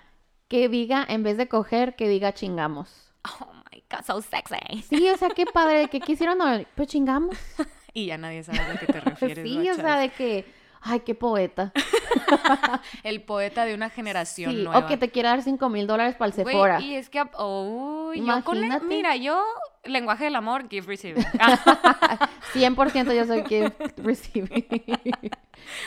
que diga, en vez de coger, que diga chingamos. oh my god, so sexy. Sí, o sea, qué padre, que quisieron, pues chingamos. Y ya nadie sabe a que te refieres. Sí, o sea, de que, ay, qué poeta. El poeta de una generación Sí, nueva. o que te quiera dar 5 mil dólares para el Güey, Sephora. y es que, oh, yo con Imagínate. mira, yo, lenguaje del amor, give, receive. 100% yo soy que recibe.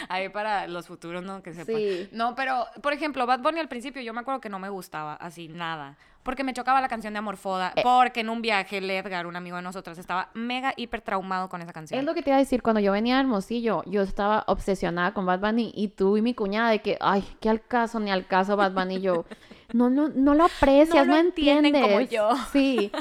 Ahí para los futuros, ¿no? Que sepan. Sí. No, pero, por ejemplo, Bad Bunny al principio yo me acuerdo que no me gustaba así nada. Porque me chocaba la canción de Amorfoda. Eh. Porque en un viaje, el Edgar, un amigo de nosotras, estaba mega hiper traumado con esa canción. Es lo que te iba a decir, cuando yo venía a Hermosillo, yo estaba obsesionada con Bad Bunny y tú y mi cuñada de que, ay, qué al caso ni al caso Bad Bunny. Yo, no, no, no lo aprecias, No no, lo entiendes. como yo. Sí.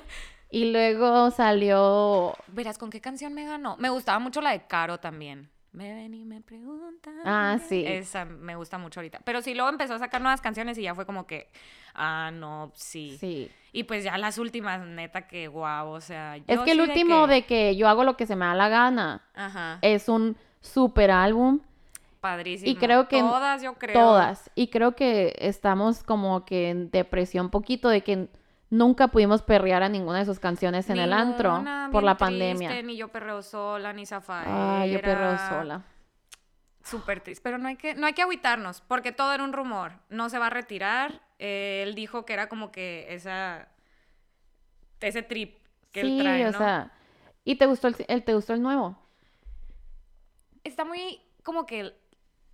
Y luego salió, Verás, ¿con qué canción me ganó? Me gustaba mucho la de Caro también. Me ven y me preguntan. Ah, sí. Esa me gusta mucho ahorita. Pero sí, luego empezó a sacar nuevas canciones y ya fue como que, ah, no, sí. sí. Y pues ya las últimas, neta, que guau, o sea. Es yo que el último que- de que yo hago lo que se me da la gana Ajá, es un super álbum, padrísimo. y creo que Todas, yo creo. todas. Y creo que estamos como que en depresión poquito de que nunca pudimos perrear a ninguna de sus canciones en el antro por la triste, pandemia. Ni yo perreo sola, ni Zafaera. Ay, yo perreo sola. Súper triste. Pero no hay, que, no hay que agüitarnos, porque todo era un rumor. No se va a retirar. Eh, él dijo que era como que esa. Ese trip que sí, él trae, o ¿no? sea, ¿y te gustó el, el- te gustó el nuevo? Está muy como que.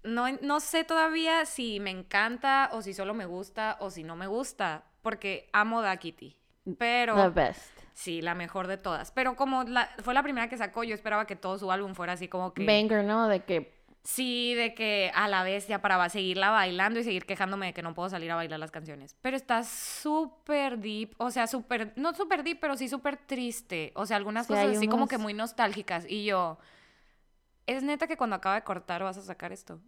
No, no sé todavía si me encanta o si solo me gusta o si no me gusta, porque amo Da Kitty. Pero. The best. Sí, la mejor de todas. Pero como la, fue la primera que sacó, yo esperaba que todo su álbum fuera así como que... Banger, ¿no? De que Sí, de que a la vez ya para seguirla bailando y seguir quejándome de que no puedo salir a bailar las canciones. Pero está súper deep, o sea, súper, no súper deep, pero sí súper triste. O sea, algunas Sí, cosas así como que muy nostálgicas. Y yo, ¿es neta que cuando acaba de cortar vas a sacar esto?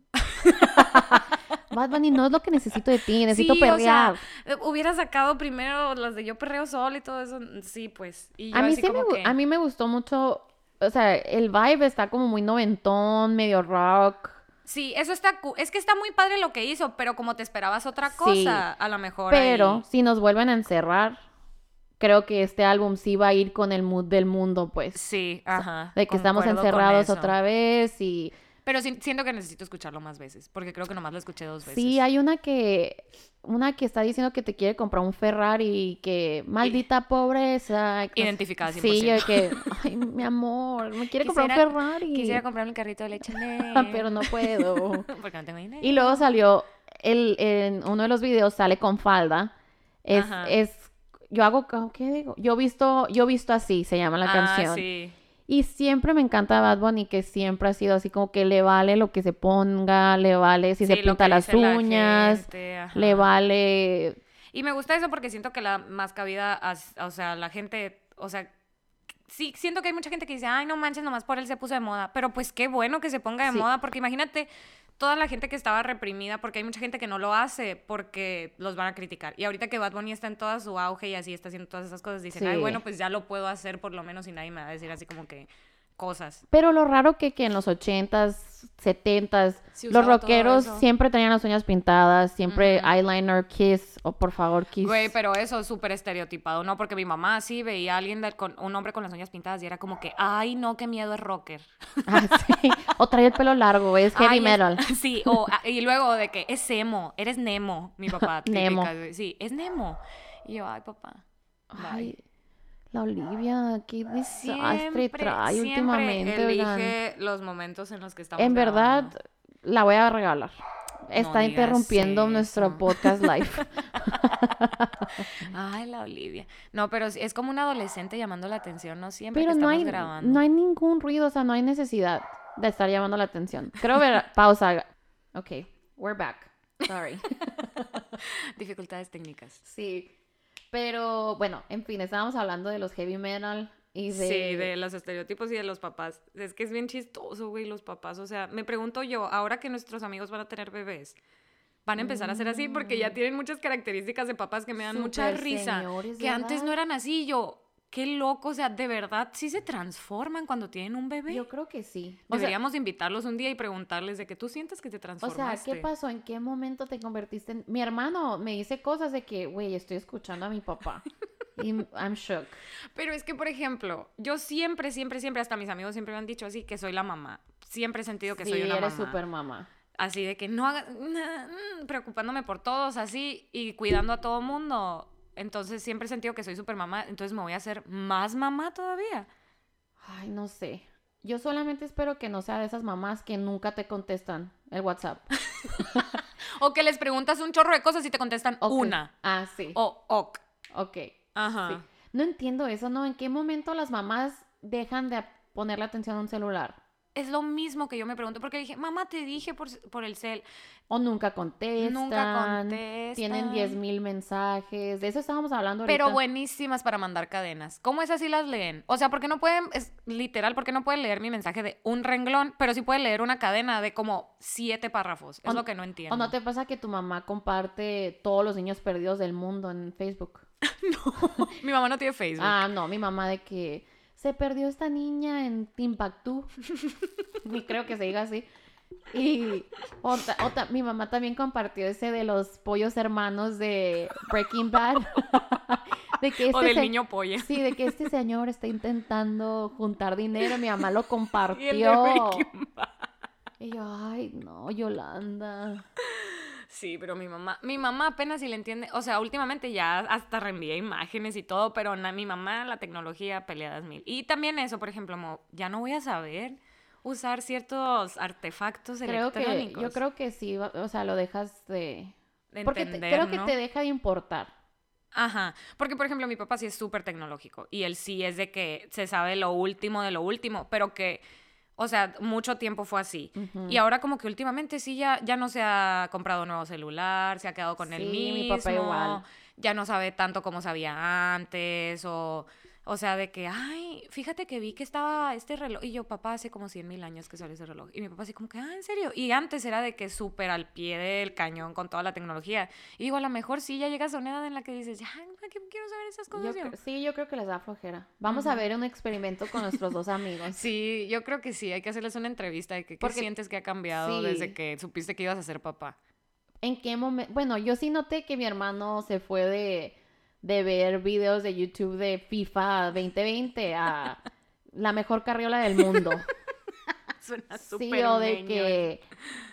Bad Bunny no es lo que necesito de ti, necesito Sí, o sea, perrear. eh, hubiera sacado primero las de Yo Perreo Sol y todo eso. Sí, pues. Y yo a mí así sí me, como gu- que- a mí me gustó mucho, o sea, el vibe está como muy noventón, medio rock. Sí, eso está... Es que está muy padre lo que hizo, pero como te esperabas otra Sí, cosa, a lo mejor Pero ahí- si nos vuelven a encerrar, creo que este álbum sí va a ir con el mood del mundo, pues. Sí, ajá. De que estamos encerrados otra vez y... Pero siento que necesito escucharlo más veces, porque creo que nomás lo escuché dos veces. Sí, hay una que... Una que está diciendo que te quiere comprar un Ferrari y que maldita pobreza. no Identificada Sí, yo 100%. que, ay, mi amor, me quiere comprar un Ferrari. Quisiera comprarme un carrito de leche pero no puedo. Porque no tengo dinero. Y luego salió, el, en uno de los videos sale con falda. Es, Ajá. es, yo hago, ¿qué digo? Yo visto, yo visto así, se llama la ah, canción. sí. Y siempre me encanta Bad Bunny, que siempre ha sido así como que le vale lo que se ponga, le vale si se Sí, pinta las la uñas, gente, le vale... Y me gusta eso porque siento que la más cabida, o sea, la gente, o sea, sí, siento que hay mucha gente que dice, ay, no manches, nomás por él se puso de moda. Pero pues qué bueno que se ponga de Sí. moda, porque imagínate toda la gente que estaba reprimida, porque hay mucha gente que no lo hace porque los van a criticar. Y ahorita que Bad Bunny está en toda su auge y así está haciendo todas esas cosas, dicen, ay, bueno, pues ya lo puedo hacer por lo menos y nadie me va a decir así como que cosas. Pero lo raro que, que en los 80s, 70s, Sí, los rockeros siempre tenían las uñas pintadas, siempre eyeliner, kiss, o por favor, kiss. Güey, pero eso es súper estereotipado, ¿no? Porque mi mamá sí veía a alguien, de- con un hombre con las uñas pintadas y era como que, ay, no, qué miedo es rocker. Ah, sí. O trae el pelo largo, es heavy Ay, es- metal. Sí, o, a- y luego de que es emo, eres Nemo, mi papá. Nemo. típica, güey. Sí, es Nemo. Y yo, ay, papá. bye". Ay, la Olivia, qué desastre Siempre, trae siempre últimamente, oigan. elige los momentos en los que estamos En verdad, grabando. la voy a regalar. Está interrumpiendo nuestro podcast live. Ay, la Olivia. No, pero es como un adolescente llamando la atención, ¿no? Siempre Pero que no estamos hay, grabando. no hay ningún ruido, o sea, no hay necesidad de estar llamando la atención. Creo ver, pausa. Ok, we're back. Sorry. Dificultades técnicas. sí. Pero bueno, en fin, estábamos hablando de los heavy metal y de... Sí, de los estereotipos y de los papás. Es que es bien chistoso, güey, los papás. O sea, me pregunto yo, ahora que nuestros amigos van a tener bebés, van a empezar a ser así porque ya tienen muchas características de papás que me dan mucha Mm. Risa. señores Que antes no eran así. Yo, qué loco. O sea, de verdad, sí se transforman cuando tienen un bebé. Yo creo que sí. O sea, Deberíamos invitarlos un día y preguntarles de que tú sientes que te O transformaste. sea, ¿qué pasó? ¿En qué momento te convertiste en...? Mi hermano me dice cosas de que, güey, estoy escuchando a mi papá. y I'm shook. Pero es que, por ejemplo, yo siempre, siempre, siempre, hasta mis amigos siempre me han dicho así, que soy la mamá. Siempre he sentido que sí, soy una eres mamá. súper mamá. Así de que no haga, mm, preocupándome por todos así y cuidando a todo mundo. Entonces siempre he sentido que soy súper mamá, entonces me voy a hacer más mamá todavía. Ay, no sé. Yo solamente espero que no sea de esas mamás que nunca te contestan el WhatsApp. O que les preguntas un chorro de cosas y te contestan una. Ah, sí. O ok. Ok. Ajá. Sí. No entiendo eso, ¿no? ¿En qué momento las mamás dejan de ponerle atención a un celular? Es lo mismo que yo me pregunto, porque dije, mamá, te dije por, por el cel. O nunca contestan. Nunca contestan. Tienen 10.000 mensajes. De eso estábamos hablando ahorita. Pero buenísimas para mandar cadenas. ¿Cómo es así las leen? O sea, porque no pueden, es literal, porque no pueden leer mi mensaje de un renglón, pero sí pueden leer una cadena de como siete párrafos. Es O- lo que no entiendo. ¿O no te pasa que tu mamá comparte todos los niños perdidos del mundo en Facebook? Mi mamá no tiene Facebook. Ah, no, mi mamá de que se perdió esta niña en Timbuktu. Ni creo que se diga así. Y otra, otra- mi mamá también compartió ese de los pollos hermanos de Breaking Bad. de que o este del se- niño polla. Sí, de que este señor está intentando juntar dinero. Mi mamá lo Y el de compartió. Breaking Bad. Y yo, ay, no, Yolanda. Sí, pero mi mamá, mi mamá apenas si le entiende, o sea, últimamente ya hasta reenvía imágenes y todo, pero na- mi mamá la tecnología peleadas mil. Y también eso, por ejemplo, mo- ya no voy a saber usar ciertos artefactos Creo que, electrónicos. yo creo que sí, o sea, lo dejas de... de Porque te- entender, creo que te deja de importar. Ajá, porque por ejemplo mi papá sí es súper tecnológico y él sí es de que se sabe lo último de lo último, pero que, o sea, mucho tiempo fue así. Y ahora como que últimamente sí ya, ya no se ha comprado nuevo celular, se ha quedado con el mismo, mi papá igual. ya no sabe tanto como sabía antes o... O sea, de que, ay, fíjate que vi que estaba este reloj. Y yo, papá, hace como 100 mil años que salió ese reloj. Y mi papá así como que, ah, ¿en serio? Y antes era de que súper al pie del cañón con toda la tecnología. Y digo, a lo mejor sí ya llegas a una edad en la que dices, ya, ¿para qué quiero saber esas cosas? yo?". sí, yo creo que les da flojera. Vamos a ver un experimento con nuestros dos amigos. Sí, yo creo que sí, hay que hacerles una entrevista de que, qué Porque- sientes que ha cambiado sí. desde que supiste que ibas a ser papá. ¿En qué momento? Bueno, yo sí noté que mi hermano se fue de, de ver videos de YouTube de FIFA 2020 a la mejor carriola del mundo. Suena Sí, súper o de que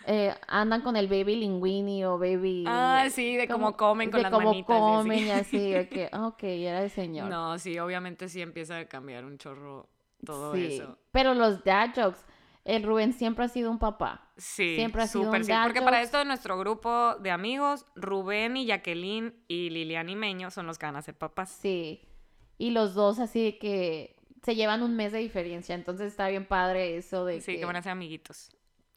eh, andan con el baby linguini o baby... Ah, sí, de cómo comen con de las cómo manitas comen y así. de que, ok, era el señor. No, sí, obviamente sí empieza a cambiar un chorro todo sí. eso. Pero los dad jokes, el Rubén siempre ha sido un papá. Sí, Siempre ha sido súper un Porque para esto de nuestro grupo de amigos, Rubén y Jacqueline y Lilian y Meño son los que van a ser papás. Sí. Y los dos así que se llevan un mes de diferencia. Entonces está bien padre eso de Sí, que, que van a ser amiguitos.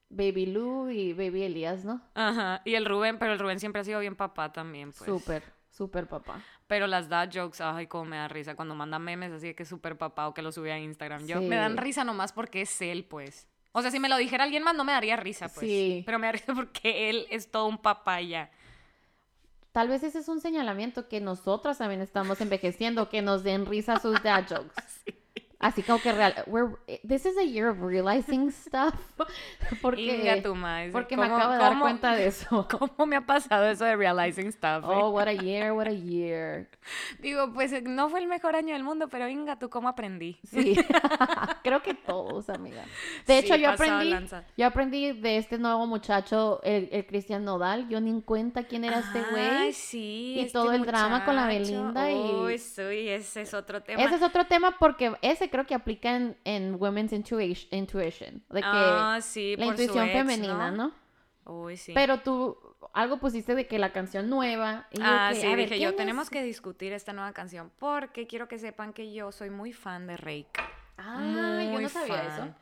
Baby Lou y Baby Elías, ¿no? Ajá. Y el Rubén, pero el Rubén siempre ha sido bien papá también, pues. Súper, súper papá. Pero las dad jokes, ay, cómo me da risa cuando manda memes así de que es súper papá o que lo sube a Instagram. Yo, me dan risa nomás porque es él, pues. O sea, si me lo dijera alguien más no me daría risa, pues. Sí. Pero me da risa porque él es todo un papá ya. Tal vez ese es un señalamiento que nosotras también estamos envejeciendo, que nos den risa sus dad jokes. Así como que real, we're, this is a year of realizing stuff. Porque, porque me ¿Cómo- acabo de dar cómo- cuenta de eso. ¿Cómo me ha pasado eso de realizing stuff? eh? Oh, what a year, what a year. Digo, pues eh, no fue el mejor año del mundo, pero venga, tú cómo aprendí. Sí, creo que todos, amiga. De hecho, Sí, yo aprendí, lanza. yo aprendí de este nuevo muchacho, el, el Cristian Nodal. Yo ni en cuenta quién era este Ay, güey. sí. Y este todo el drama con la. Belinda y- Uy, sí, ese es otro tema. Ese es otro tema porque ese creo que aplica en, en Women's Intuition, de que ah, sí, la por su intuición ex, femenina, ¿no? Uy, sí. Pero tú algo pusiste de que la canción nueva. Y yo Ah, que, sí, a ver, dije yo, ¿quién tenemos que discutir esta nueva canción porque quiero que sepan que yo soy muy fan de Reik. Ah, yo Muy no sabía fan. eso.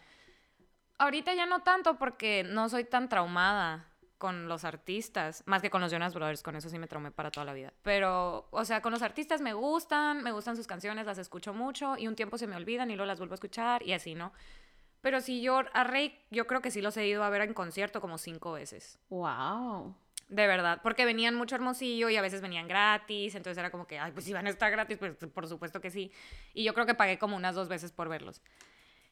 Ahorita ya no tanto porque no soy tan traumada con los artistas, más que con los Jonas Brothers, con eso sí me traumé para toda la vida. Pero, o sea, con los artistas me gustan, me gustan sus canciones, las escucho mucho y un tiempo se me olvidan y luego las vuelvo a escuchar y así, ¿no? Pero si yo a Rey, yo creo que sí los he ido a ver en concierto como cinco veces. Wow. De verdad, porque venían mucho Hermosillo y a veces venían gratis, entonces era como que, ay, pues si van a estar gratis, pues por supuesto que sí. Y yo creo que pagué como unas dos veces por verlos.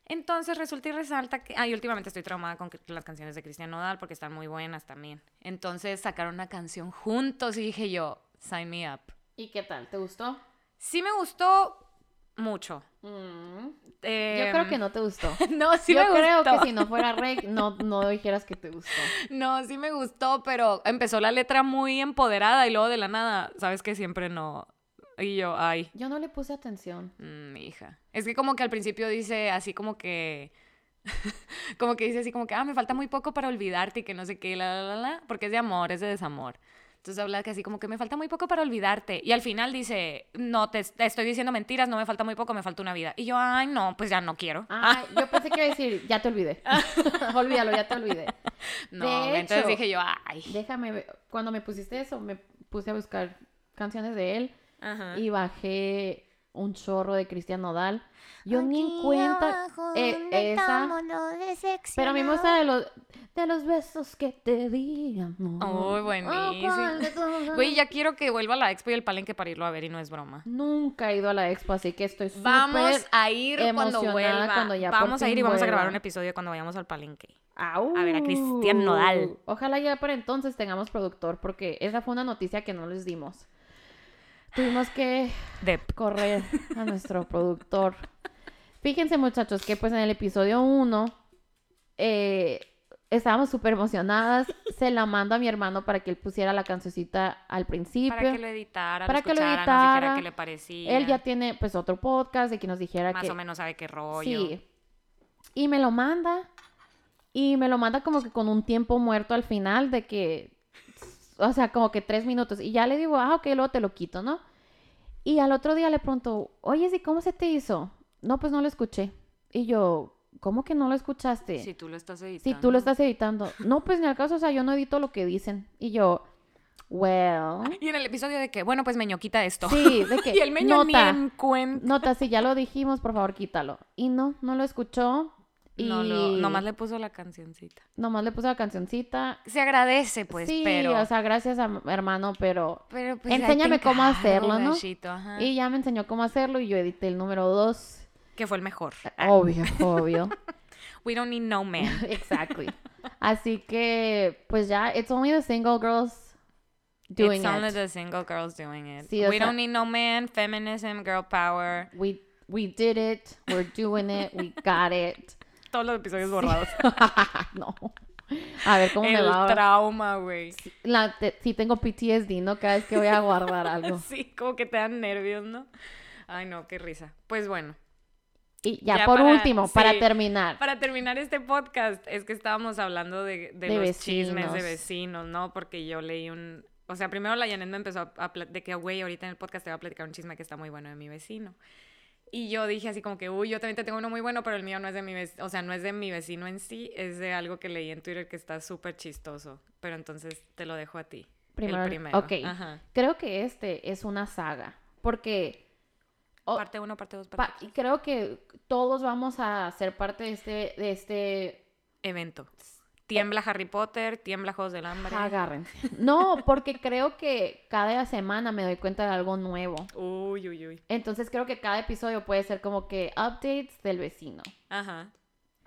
Entonces resulta y resalta que, ay, últimamente estoy traumada con las canciones de Cristian Nodal porque están muy buenas también. Entonces sacaron una canción juntos y dije yo, sign me up. ¿Y qué tal? ¿Te gustó? Sí me gustó mucho. Mm. Yo Em, creo que no te gustó. No, sí Yo me creo gustó. que si no fuera Rey, no, no dijeras que te gustó. No, sí me gustó, pero empezó la letra muy empoderada y luego de la nada, sabes que siempre no. Y yo, ay, Yo no le puse atención. mm, mi hija. Es que como que al principio dice así como que. como que dice así como que, ah, me falta muy poco para olvidarte y que no sé qué, la, la, la, la, porque es de amor, es de desamor. Entonces habla que así como que me falta muy poco para olvidarte. Y al final dice, no, te, te estoy diciendo mentiras, no me falta muy poco, me falta una vida. Y yo, ay, no, pues ya no quiero. Ah, yo pensé que iba a decir, ya te olvidé. Olvídalo, ya te olvidé. no, de entonces hecho, dije yo, ay. Déjame. Cuando me pusiste eso, me puse a buscar canciones de él Ajá. y bajé un chorro de Cristian Nodal. Yo ni en cuenta eh, esa. Pero a mí me gusta de los, de los besos que te di, amor. Uy, buenísimo. Oh, ¿cuál de todos? Güey, ya quiero que vuelva a la expo y el palenque para irlo a ver y no es broma. Nunca he ido a la expo, así que estoy súper... Vamos a ir cuando vuelva. cuando ya por vamos a ir y vamos a grabar un episodio cuando vayamos al palenque. Au. a ver a Cristian Nodal. Ojalá ya para entonces tengamos productor, porque esa fue una noticia que no les dimos. Tuvimos que Dep. correr a nuestro productor. Fíjense, muchachos, que pues en el episodio 1 estábamos súper emocionadas. Se la mando a mi hermano para que él pusiera la cancioncita al principio. Para que lo editara, Para lo que lo escuchara, nos dijera editara. qué le parecía. Él ya tiene pues otro podcast de que nos dijera más que... o menos sabe qué rollo. Sí. Y me lo manda. Y me lo manda como que con un tiempo muerto al final de que... O sea, como que tres minutos. Y ya le digo, ah, ok, luego te lo quito, ¿no? Y al otro día le pregunto, oye, ¿y cómo se te hizo? No, pues no lo escuché. Y yo, ¿cómo que no lo escuchaste? Si tú lo estás editando. Si tú lo estás editando. No, pues ni al caso, o sea, yo no edito lo que dicen. Y yo, well. Y en el episodio de que, bueno, pues Meño, quita esto. Sí, de que y el Meño ni nota, en cuenta. nota, si ya lo dijimos, por favor, quítalo. Y no, no lo escuchó. Y No, lo- nomás le puso la cancioncita. nomás le puso la cancioncita. Se agradece, pues, sí, pero... o sea, gracias a hermano, pero... pero pues, enséñame cómo hacerlo, ¿no? ajá. Y ya me enseñó cómo hacerlo y yo edité el número dos. Que fue el mejor. Obvio, obvio. We don't need no man. exactly. Así que, pues ya, it's only the single girls doing It's only it. the single girls doing it. Sí, We sea- don't need no man, feminism, girl power. We, we did it, we're doing it, we got it. Todos los episodios borrados. no. A ver cómo me el va. trauma, güey. Te- sí tengo PTSD, ¿no? Cada vez que voy a guardar algo. Sí, como que te dan nervios, ¿no? Ay, no, qué risa. Pues bueno, Y ya, Ya por para- último, para terminar. para terminar este podcast, es que estábamos hablando de, de De los chismes de vecinos. ¿no? Porque yo leí un... O sea, primero la Janet me empezó a, a de que, güey, ahorita en el podcast te voy a platicar un chisme que está muy bueno de mi vecino. Y yo dije así como que, uy, yo también te tengo uno muy bueno, pero el mío no es de mi vecino, o sea, no es de mi vecino en sí, es de algo que leí en Twitter que está súper chistoso. Pero entonces te lo dejo a ti. Primero, el primero. ok. Ajá. Creo que este es una saga. Porque oh, Parte uno, parte dos, parte pa- creo que todos vamos a ser parte de este, de este Evento. Tiembla Harry Potter, tiembla Juegos del Hambre. Agárrense. No, porque creo que cada semana me doy cuenta de algo nuevo. Uy, uy, uy. Entonces creo que cada episodio puede ser como que updates del vecino. Ajá.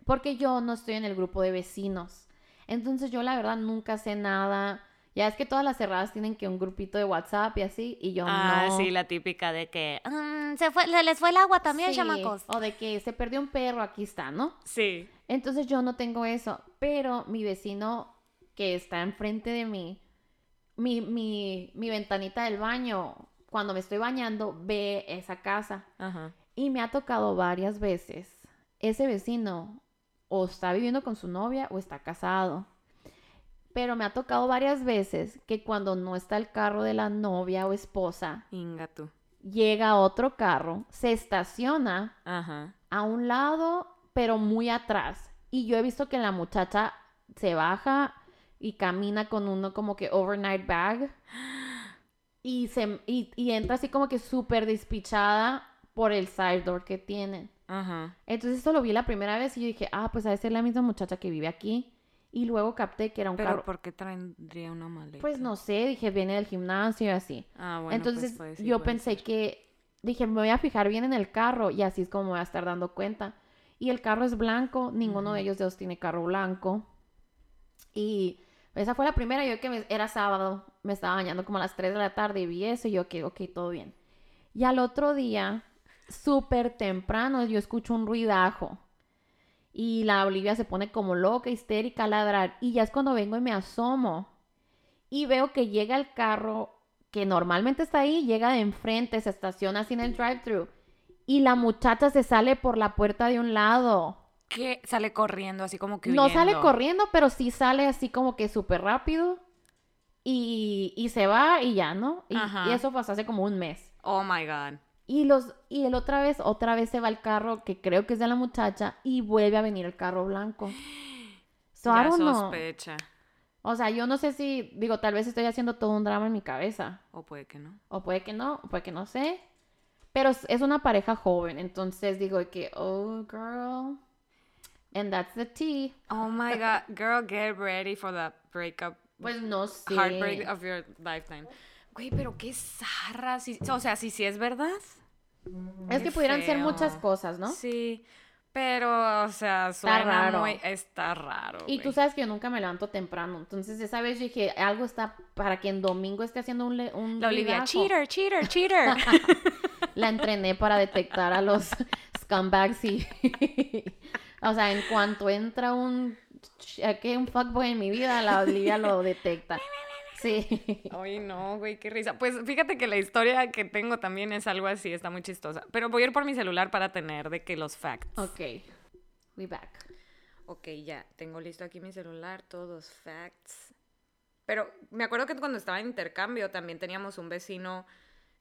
Porque yo no estoy en el grupo de vecinos. Entonces yo la verdad nunca sé nada. Ya es que todas las cerradas tienen que un grupito de WhatsApp y así, y yo Ah, no. sí, la típica de que "Mm, se, fue, se les fue el agua también, Sí, chamacos. O de que se perdió un perro, aquí está, ¿no? Sí. Entonces yo no tengo eso, pero mi vecino que está enfrente de mí, mi, mi, mi ventanita del baño, cuando me estoy bañando, ve esa casa. Ajá. Y me ha tocado varias veces. Ese vecino o está viviendo con su novia o está casado. Pero me ha tocado varias veces que cuando no está el carro de la novia o esposa, Inga tú. llega otro carro, se estaciona Ajá. a un lado, pero muy atrás. Y yo he visto que la muchacha se baja y camina con uno como que overnight bag. Y, se, y, y entra así como que súper despichada por el side door que tienen. Ajá. Entonces eso lo vi la primera vez y yo dije, ah, pues ha de ser la misma muchacha que vive aquí. Y luego capté que era un Pero carro. ¿por qué tendría una maleta? Pues no sé, dije, viene del gimnasio y así. Ah, bueno, Entonces pues puede- sí, yo pensé ser. que, dije, me voy a fijar bien en el carro y así es como me voy a estar dando cuenta. Y el carro es blanco, ninguno de Ujú. ellos dos tiene carro blanco. Y esa fue la primera, yo que me- era sábado, me estaba bañando como a las 3 de la tarde y vi eso y yo que, ok, todo bien. Y al otro día, súper temprano, yo escucho un ruidajo. Y la Olivia se pone como loca, histérica a ladrar. Y ya es cuando vengo y me asomo. Y veo que llega el carro que normalmente está ahí, llega de enfrente, se estaciona así en el drive-thru. Y la muchacha se sale por la puerta de un lado. ¿Qué? Sale corriendo así como que No sale huyendo. corriendo, pero sí sale así como que súper rápido. Y, y se va y ya, ¿no? Y, eso pasó hace como un mes. Oh my god. Y los y el otra vez, otra vez se va el carro que creo que es de la muchacha y vuelve a venir el carro blanco. So, ya sospecha. O sea, yo no sé si, digo, tal vez estoy haciendo todo un drama en mi cabeza. O puede que no. O puede que no, o puede que no sé. Pero es- una pareja joven, entonces digo que, oh, girl. And that's the tea. Oh my god. Girl, get ready for the breakup. Pues no sé. Heartbreak of your lifetime. Güey, pero qué zarra. sí- o sea, sí, sí es verdad. Es que pudieran ser muchas cosas, ¿no? Sí. Pero, o sea, suena raro. muy... Está raro, Y tú güey. sabes que yo nunca me levanto temprano. Entonces, esa vez dije, algo está para que en domingo esté haciendo un, un La Olivia, cheater, cheater, cheater. La entrené para detectar a los scumbags y... o sea, en cuanto entra un... que un fuckboy en mi vida, la Olivia lo detecta. Sí. Ay, no, güey, qué risa. Pues fíjate que la historia que tengo también es algo así, está muy chistosa. Pero voy a ir por mi celular para tener de que los facts. Ok. We back. Ok, ya, tengo listo aquí mi celular, todos los facts. Pero me acuerdo que cuando estaba en intercambio también teníamos un vecino,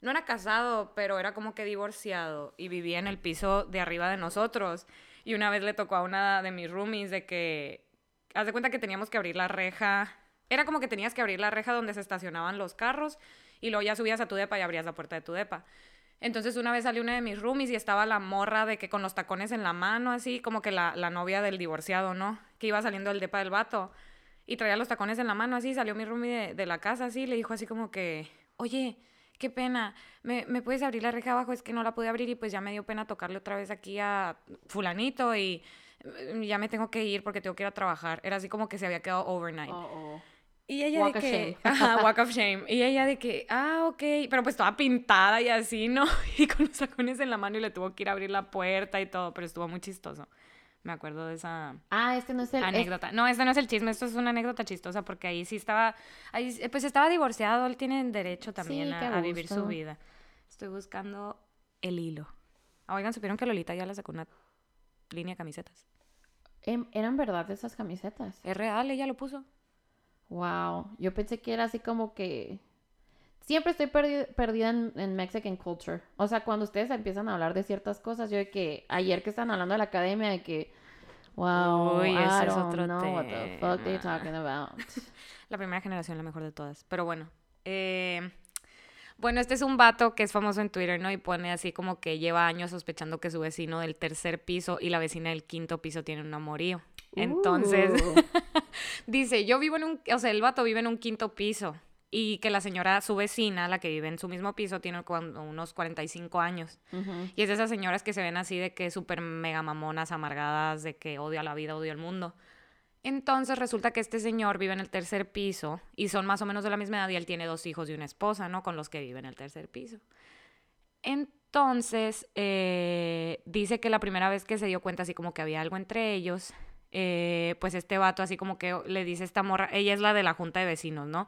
no era casado, pero era como que divorciado y vivía en el piso de arriba de nosotros. Y una vez le tocó a una de mis roomies de que, haz de cuenta que teníamos que abrir la reja Era como que tenías que abrir la reja donde se estacionaban los carros y luego ya subías a tu depa y abrías la puerta de tu depa. Entonces una vez salió una de mis roomies y estaba la morra de que con los tacones en la mano, así como que la, la novia del divorciado, ¿no? Que iba saliendo del depa del vato y traía los tacones en la mano, así salió mi roomie de, la casa, así, le dijo así como que, oye, qué pena, ¿Me, ¿me puedes abrir la reja abajo? Es que no la pude abrir y pues ya me dio pena tocarle otra vez aquí a fulanito y eh, ya me tengo que ir porque tengo que ir a trabajar. Era así como que se había quedado overnight. Oh, oh. Y ella Walk de que, ajá, walk of shame. Y ella de que, ah, ok, pero pues toda pintada y así, ¿no? Y con los tacones en la mano y le tuvo que ir a abrir la puerta y todo, pero estuvo muy chistoso. Me acuerdo de esa Ah, este no es el... es- anécdota. No, este no es el chisme, esto es una anécdota chistosa porque ahí sí estaba, ahí, pues estaba divorciado, él tiene derecho también Sí, a, vivir su vida. Estoy buscando el hilo. Ah, Oigan, ¿supieron que Lolita ya le sacó una línea de camisetas? em- ¿Eran verdad esas camisetas? Es real, ella lo puso. Wow. Yo pensé que era así como que... Siempre estoy perdi- perdida en, en Mexican culture. O sea, cuando ustedes empiezan a hablar de ciertas cosas, yo de que ayer que están hablando de la academia, de que... Wow, Uy, I ese es otro know what the fuck they're tema. talking about. La primera generación, la mejor de todas. Pero bueno. eh, bueno, este es un vato que es famoso en Twitter, ¿no? Y pone así como que lleva años sospechando que su vecino del tercer piso y la vecina del quinto piso tienen un amorío. Entonces, Uh. dice, yo vivo en un, o sea, el vato vive en un quinto piso y que la señora, su vecina, la que vive en su mismo piso, tiene unos 45 años. Ujú. Y es de esas señoras que se ven así de que súper mega mamonas, amargadas, de que odio a la vida, odio al mundo. Entonces resulta que este señor vive en el tercer piso y son más o menos de la misma edad y él tiene dos hijos y una esposa, ¿no? Con los que vive en el tercer piso. Entonces, eh, dice que la primera vez que se dio cuenta así como que había algo entre ellos, eh, pues este vato así como que le dice esta morra, ella es la de la junta de vecinos, ¿no?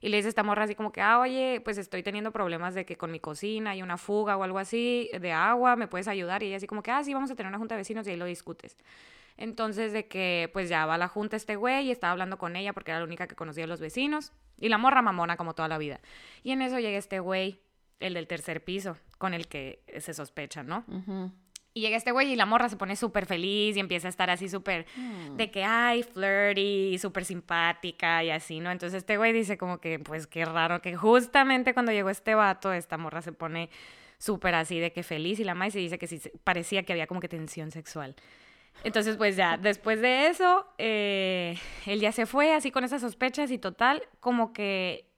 Y le dice esta morra así como que, ah, oye, pues estoy teniendo problemas de que con mi cocina hay una fuga o algo así de agua, ¿me puedes ayudar? Y ella así como que, ah, sí, vamos a tener una junta de vecinos y ahí lo discutes. Entonces de que pues ya va a la junta este güey y estaba hablando con ella porque era la única que conocía a los vecinos. Y la morra mamona como toda la vida. Y en eso llega este güey, el del tercer piso, con el que se sospecha, ¿no? Ujú. Y llega este güey y la morra se pone súper feliz y empieza a estar así súper de que, ay, flirty, súper simpática y así, ¿no? Entonces este güey dice como que, pues qué raro que justamente cuando llegó este vato, esta morra se pone súper así de que feliz y la madre se dice que sí, parecía que había como que tensión sexual. Entonces, pues ya, después de eso, eh, él ya se fue así con esas sospechas y total, como que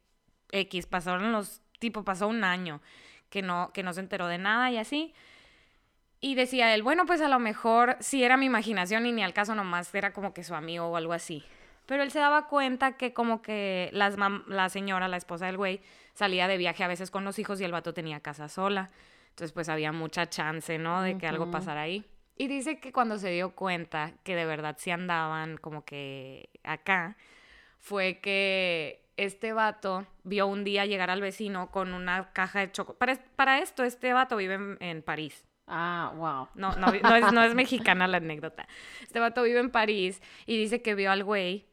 X, pasaron los, tipo, pasó un año que no, que no se enteró de nada y así. Y decía él, bueno, pues a lo mejor sí era mi imaginación y ni al caso nomás era como que su amigo o algo así. Pero él se daba cuenta que como que las la señora, la esposa del güey, salía de viaje a veces con los hijos y el vato tenía casa sola. Entonces pues había mucha chance, ¿no? De que algo pasara ahí. Y dice que cuando se dio cuenta que de verdad sí andaban como que acá, fue que este vato vio un día llegar al vecino con una caja de chocolate. Para, es- para esto, este vato vive en, en París. Ah, wow. No, no, no es, no es mexicana la anécdota. Este vato vive en París y dice que vio al güey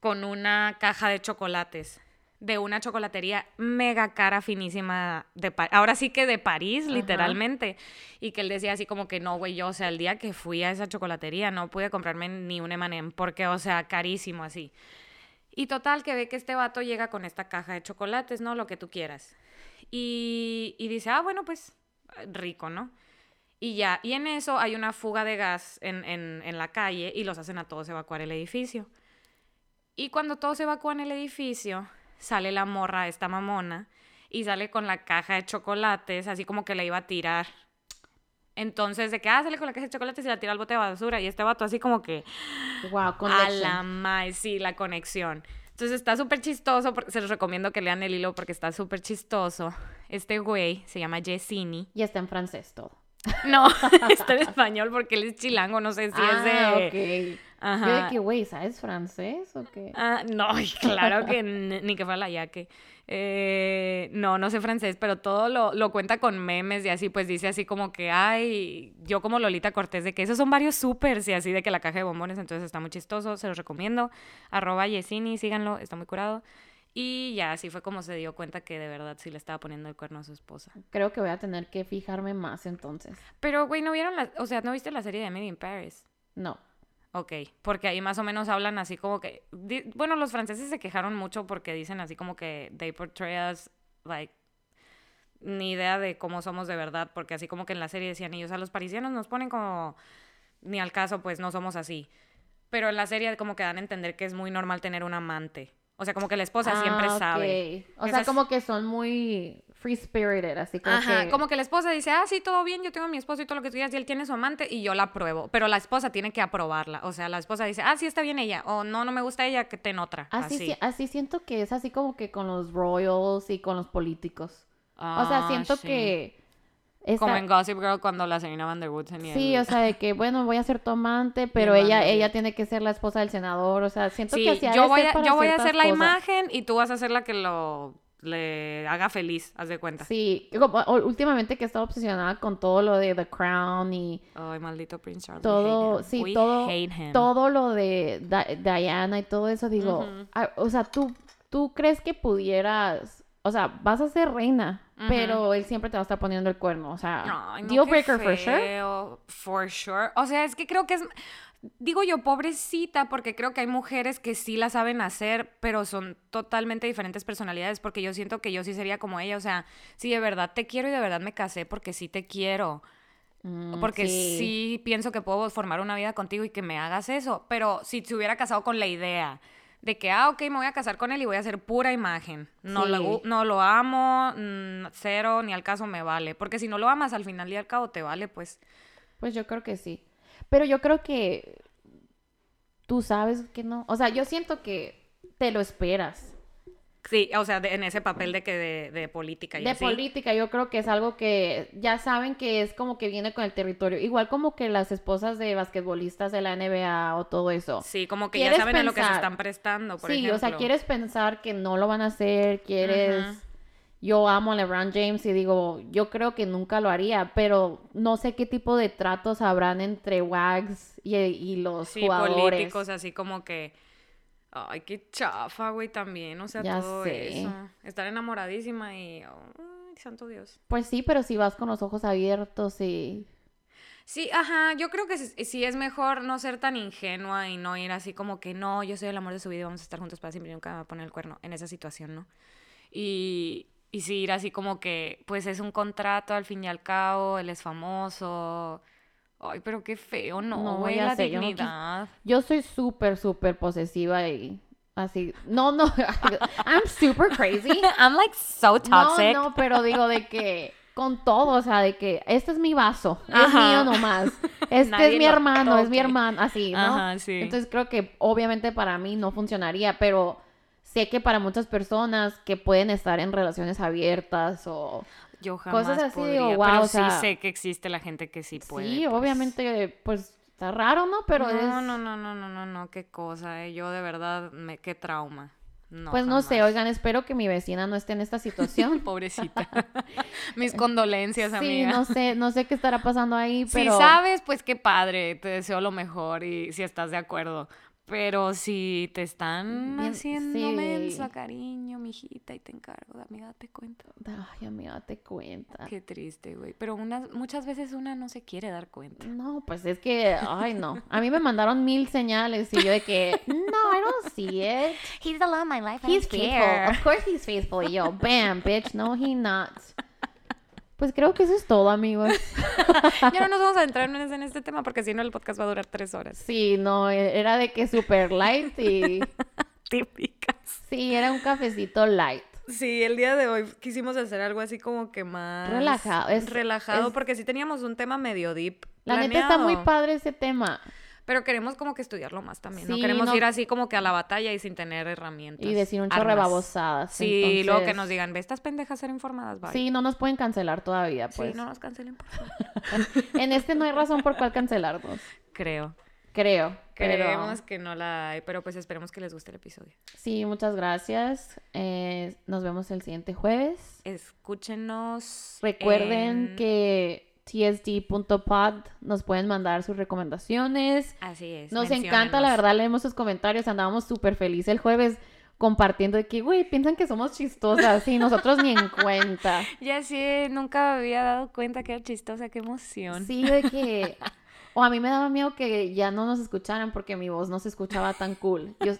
con una caja de chocolates de una chocolatería mega cara, finísima, de ahora sí que de París, Ajá. literalmente. Y que él decía así como que no, güey, yo, o sea, el día que fui a esa chocolatería no pude comprarme ni un M&M porque, o sea, carísimo así. Y total, que ve que este vato llega con esta caja de chocolates, ¿no? Lo que tú quieras. Y, y dice, ah, bueno, pues rico, ¿no? Y ya, y en eso hay una fuga de gas en, en, en la calle y los hacen a todos evacuar el edificio. Y cuando todos evacúan el edificio, sale la morra, esta mamona, y sale con la caja de chocolates, así como que la iba a tirar. Entonces, de que, ah, sale con la caja de chocolates y la tira al bote de basura. Y este vato así como que, Wow, a la mae, sí, la conexión. Entonces está súper chistoso, porque se los recomiendo que lean el hilo porque está súper chistoso. Este güey se llama Yesini. Y está en francés todo. No, está en español porque él es chilango, no sé si es de... ah, ok. Ajá. Yo de que, güey, ¿sabes francés o qué? Ah, no, claro que ni que fuera la yaque. Eh, no, no sé francés, pero todo lo, lo cuenta con memes y así, pues dice así como que, ay, yo como Lolita Cortés, de que esos son varios supers y así de que la caja de bombones, entonces está muy chistoso, se los recomiendo. Arroba Yesini, síganlo, está muy curado. Y ya, así fue como se dio cuenta que de verdad sí le estaba poniendo el cuerno a su esposa. Creo que voy a tener que fijarme más entonces. Pero, güey, ¿no vieron la, o sea, ¿no viste la serie de Emily in Paris? No. Ok, porque ahí más o menos hablan así como que... di- Bueno, los franceses se quejaron mucho porque dicen así como que they portray us like ni idea de cómo somos de verdad, porque así como que en la serie decían ellos, a los parisianos nos ponen como ni al caso, pues no somos así. Pero en la serie como que dan a entender que es muy normal tener un amante. O sea, como que la esposa siempre Ah, sabe. ok. O Esas- sea, como que son muy free spirited, así como Ajá, que... como que la esposa dice, ah, sí, todo bien, yo tengo a mi esposo y todo lo que tú digas, y él tiene su amante y yo la apruebo. Pero la esposa tiene que aprobarla. O sea, la esposa dice, ah, sí, está bien ella. O no, no me gusta ella, que ten otra. Así, Así. si- así siento que es así como que con los royals y con los políticos. o sea, Ah, siento sí. que... esta- Como en Gossip Girl cuando la Serena Van der Woodsen y Sí, el- o sea, de que, bueno, voy a ser tu amante, pero el ella, ella tiene que ser la esposa del senador, o sea, siento Sí, que así yo voy, a, yo voy a hacer la cosas. imagen y tú vas a ser la que lo le haga feliz, haz de cuenta. Sí, como, últimamente que he estado obsesionada con todo lo de The Crown y Ay, maldito Prince Charles. todo, sí, We todo, todo lo de Di- Diana y todo eso, digo, o sea, tú, tú crees que pudieras, o sea, vas a ser reina, pero él siempre te va a estar poniendo el cuerno, o sea, no, deal breaker for sure. For sure. O sea, es que creo que es. Digo yo, pobrecita, porque creo que hay mujeres que sí la saben hacer, pero son totalmente diferentes personalidades, porque yo siento que yo sí sería como ella. O sea, sí, de verdad te quiero y de verdad me casé porque sí te quiero. Mm, Porque sí. pienso que puedo formar una vida contigo y que me hagas eso. Pero si se hubiera casado con la idea de que, ah, ok, me voy a casar con él y voy a hacer pura imagen. No, Sí. lo, no lo amo, mm, cero, ni al caso me vale. Porque si no lo amas, al final y al cabo te vale, pues. Pues yo creo que sí. Pero yo creo que tú sabes que no. O sea, yo siento que te lo esperas. Sí, o sea, de- en ese papel de que de, de política y De así. política, yo creo que es algo que ya saben que es como que viene con el territorio. Igual como que las esposas de basquetbolistas de la NBA o todo eso. Sí, como que ya ¿Quieres saben a lo que se pensar? están prestando, por sí, ejemplo. o sea, quieres pensar que no lo van a hacer, quieres... Yo amo a LeBron James y digo, yo creo que nunca lo haría, pero no sé qué tipo de tratos habrán entre Wags y, y los Sí, jugadores. políticos, así como que. Ay, qué chafa, güey, también. O sea, Ya todo sé. eso. Estar enamoradísima y. Ay, santo Dios. Pues sí, pero si vas con los ojos abiertos y... Sí, ajá, yo creo que sí, sí es mejor no ser tan ingenua y no ir así como que no, yo soy el amor de su vida y vamos a estar juntos para siempre y nunca me va a poner el cuerno en esa situación, ¿no? Y, y sí ir así como que, pues es un contrato al fin y al cabo, él es famoso. Ay, pero qué feo, No, no, güey, la sé, yo no quis- dignidad. Yo soy súper, súper posesiva y así... No, no, I'm super crazy. I'm like so toxic. No, no, pero digo de que con todo, o sea, de que este es mi vaso, es mío nomás. Este Nadie es mi hermano, es mi hermano, así, ¿no? Ajá, sí. Entonces creo que obviamente para mí no funcionaría, pero sé que para muchas personas que pueden estar en relaciones abiertas o Yo jamás cosas así, podría, digo, wow, pero o sí sea, sé que existe la gente que sí puede. sí, pues. obviamente pues está raro, ¿no? Pero no, es no, no, no, no, no, no, qué cosa, eh. Yo de verdad, me, qué trauma. No, pues no sé, jamás. oigan, espero que mi vecina no esté en esta situación. Pobrecita. Mis condolencias, sí, amiga. no sé, no sé qué estará pasando ahí, Si pero sabes, pues qué padre, te deseo lo mejor y si estás de acuerdo. Pero si te están Bien, haciendo sí. mensa, cariño, mijita, y te encargo, amiga, date cuenta. ay, amiga, date cuenta. Qué triste, güey. Pero unas, muchas veces una no se quiere dar cuenta. No, pues es que, ay, no. A mí me mandaron mil señales y yo de que, no, I don't see it. He's the love of my life. He's faithful. Of course he's faithful. Yo, bam, bitch, no, he not. Pues creo que eso es todo, amigos. Ya no nos vamos a entrar en ese- en este tema porque si no el podcast va a durar tres horas. Sí, no, e- era de que super light y Típicas. sí, era un cafecito light. Sí, el día de hoy quisimos hacer algo así como que más... Relajado, es- relajado, es- porque sí teníamos un tema medio deep. La neta está muy padre ese tema. Pero queremos como que estudiarlo más también. no Sí, queremos no- ir así como que a la batalla y sin tener herramientas. Y decir un chorro de babosadas. Sí, y luego que entonces- nos digan, ve estas pendejas ser informadas, bye. Sí, no nos pueden cancelar todavía, Sí, pues. no nos cancelen, por favor. En este no hay razón por cuál cancelarnos. Creo. Creo. Pero... Creemos que no la hay, pero pues esperemos que les guste el episodio. Sí, muchas gracias. Eh, nos vemos el siguiente jueves. Escúchenos. Recuerden en- que tsd.pod nos pueden mandar sus recomendaciones. Así es. Nos encanta, la verdad, leemos sus comentarios. Andábamos súper felices el jueves compartiendo de que, güey, piensan que somos chistosas y nosotros ni en cuenta. Ya sí, nunca me había dado cuenta que era chistosa, qué emoción. Sí, de que, O a mí me daba miedo que ya no nos escucharan porque mi voz no se escuchaba tan cool. Yo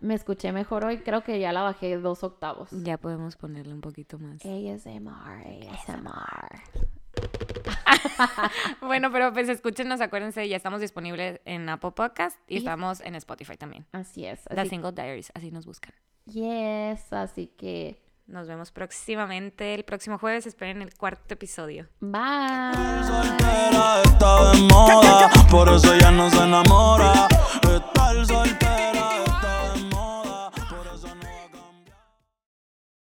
me escuché mejor hoy, creo que ya la bajé dos octavos. Ya podemos ponerle un poquito más. ASMR, ASMR. Bueno, pero pues escúchenos, acuérdense, ya estamos disponibles en Apple Podcast y Y- estamos en Spotify también. Así es. The Así, Single Diaries, así nos buscan. yes, así que Nos vemos próximamente el próximo jueves. Esperen el cuarto episodio. bye. soltera está de moda, por eso ya no se enamora. Estar soltera.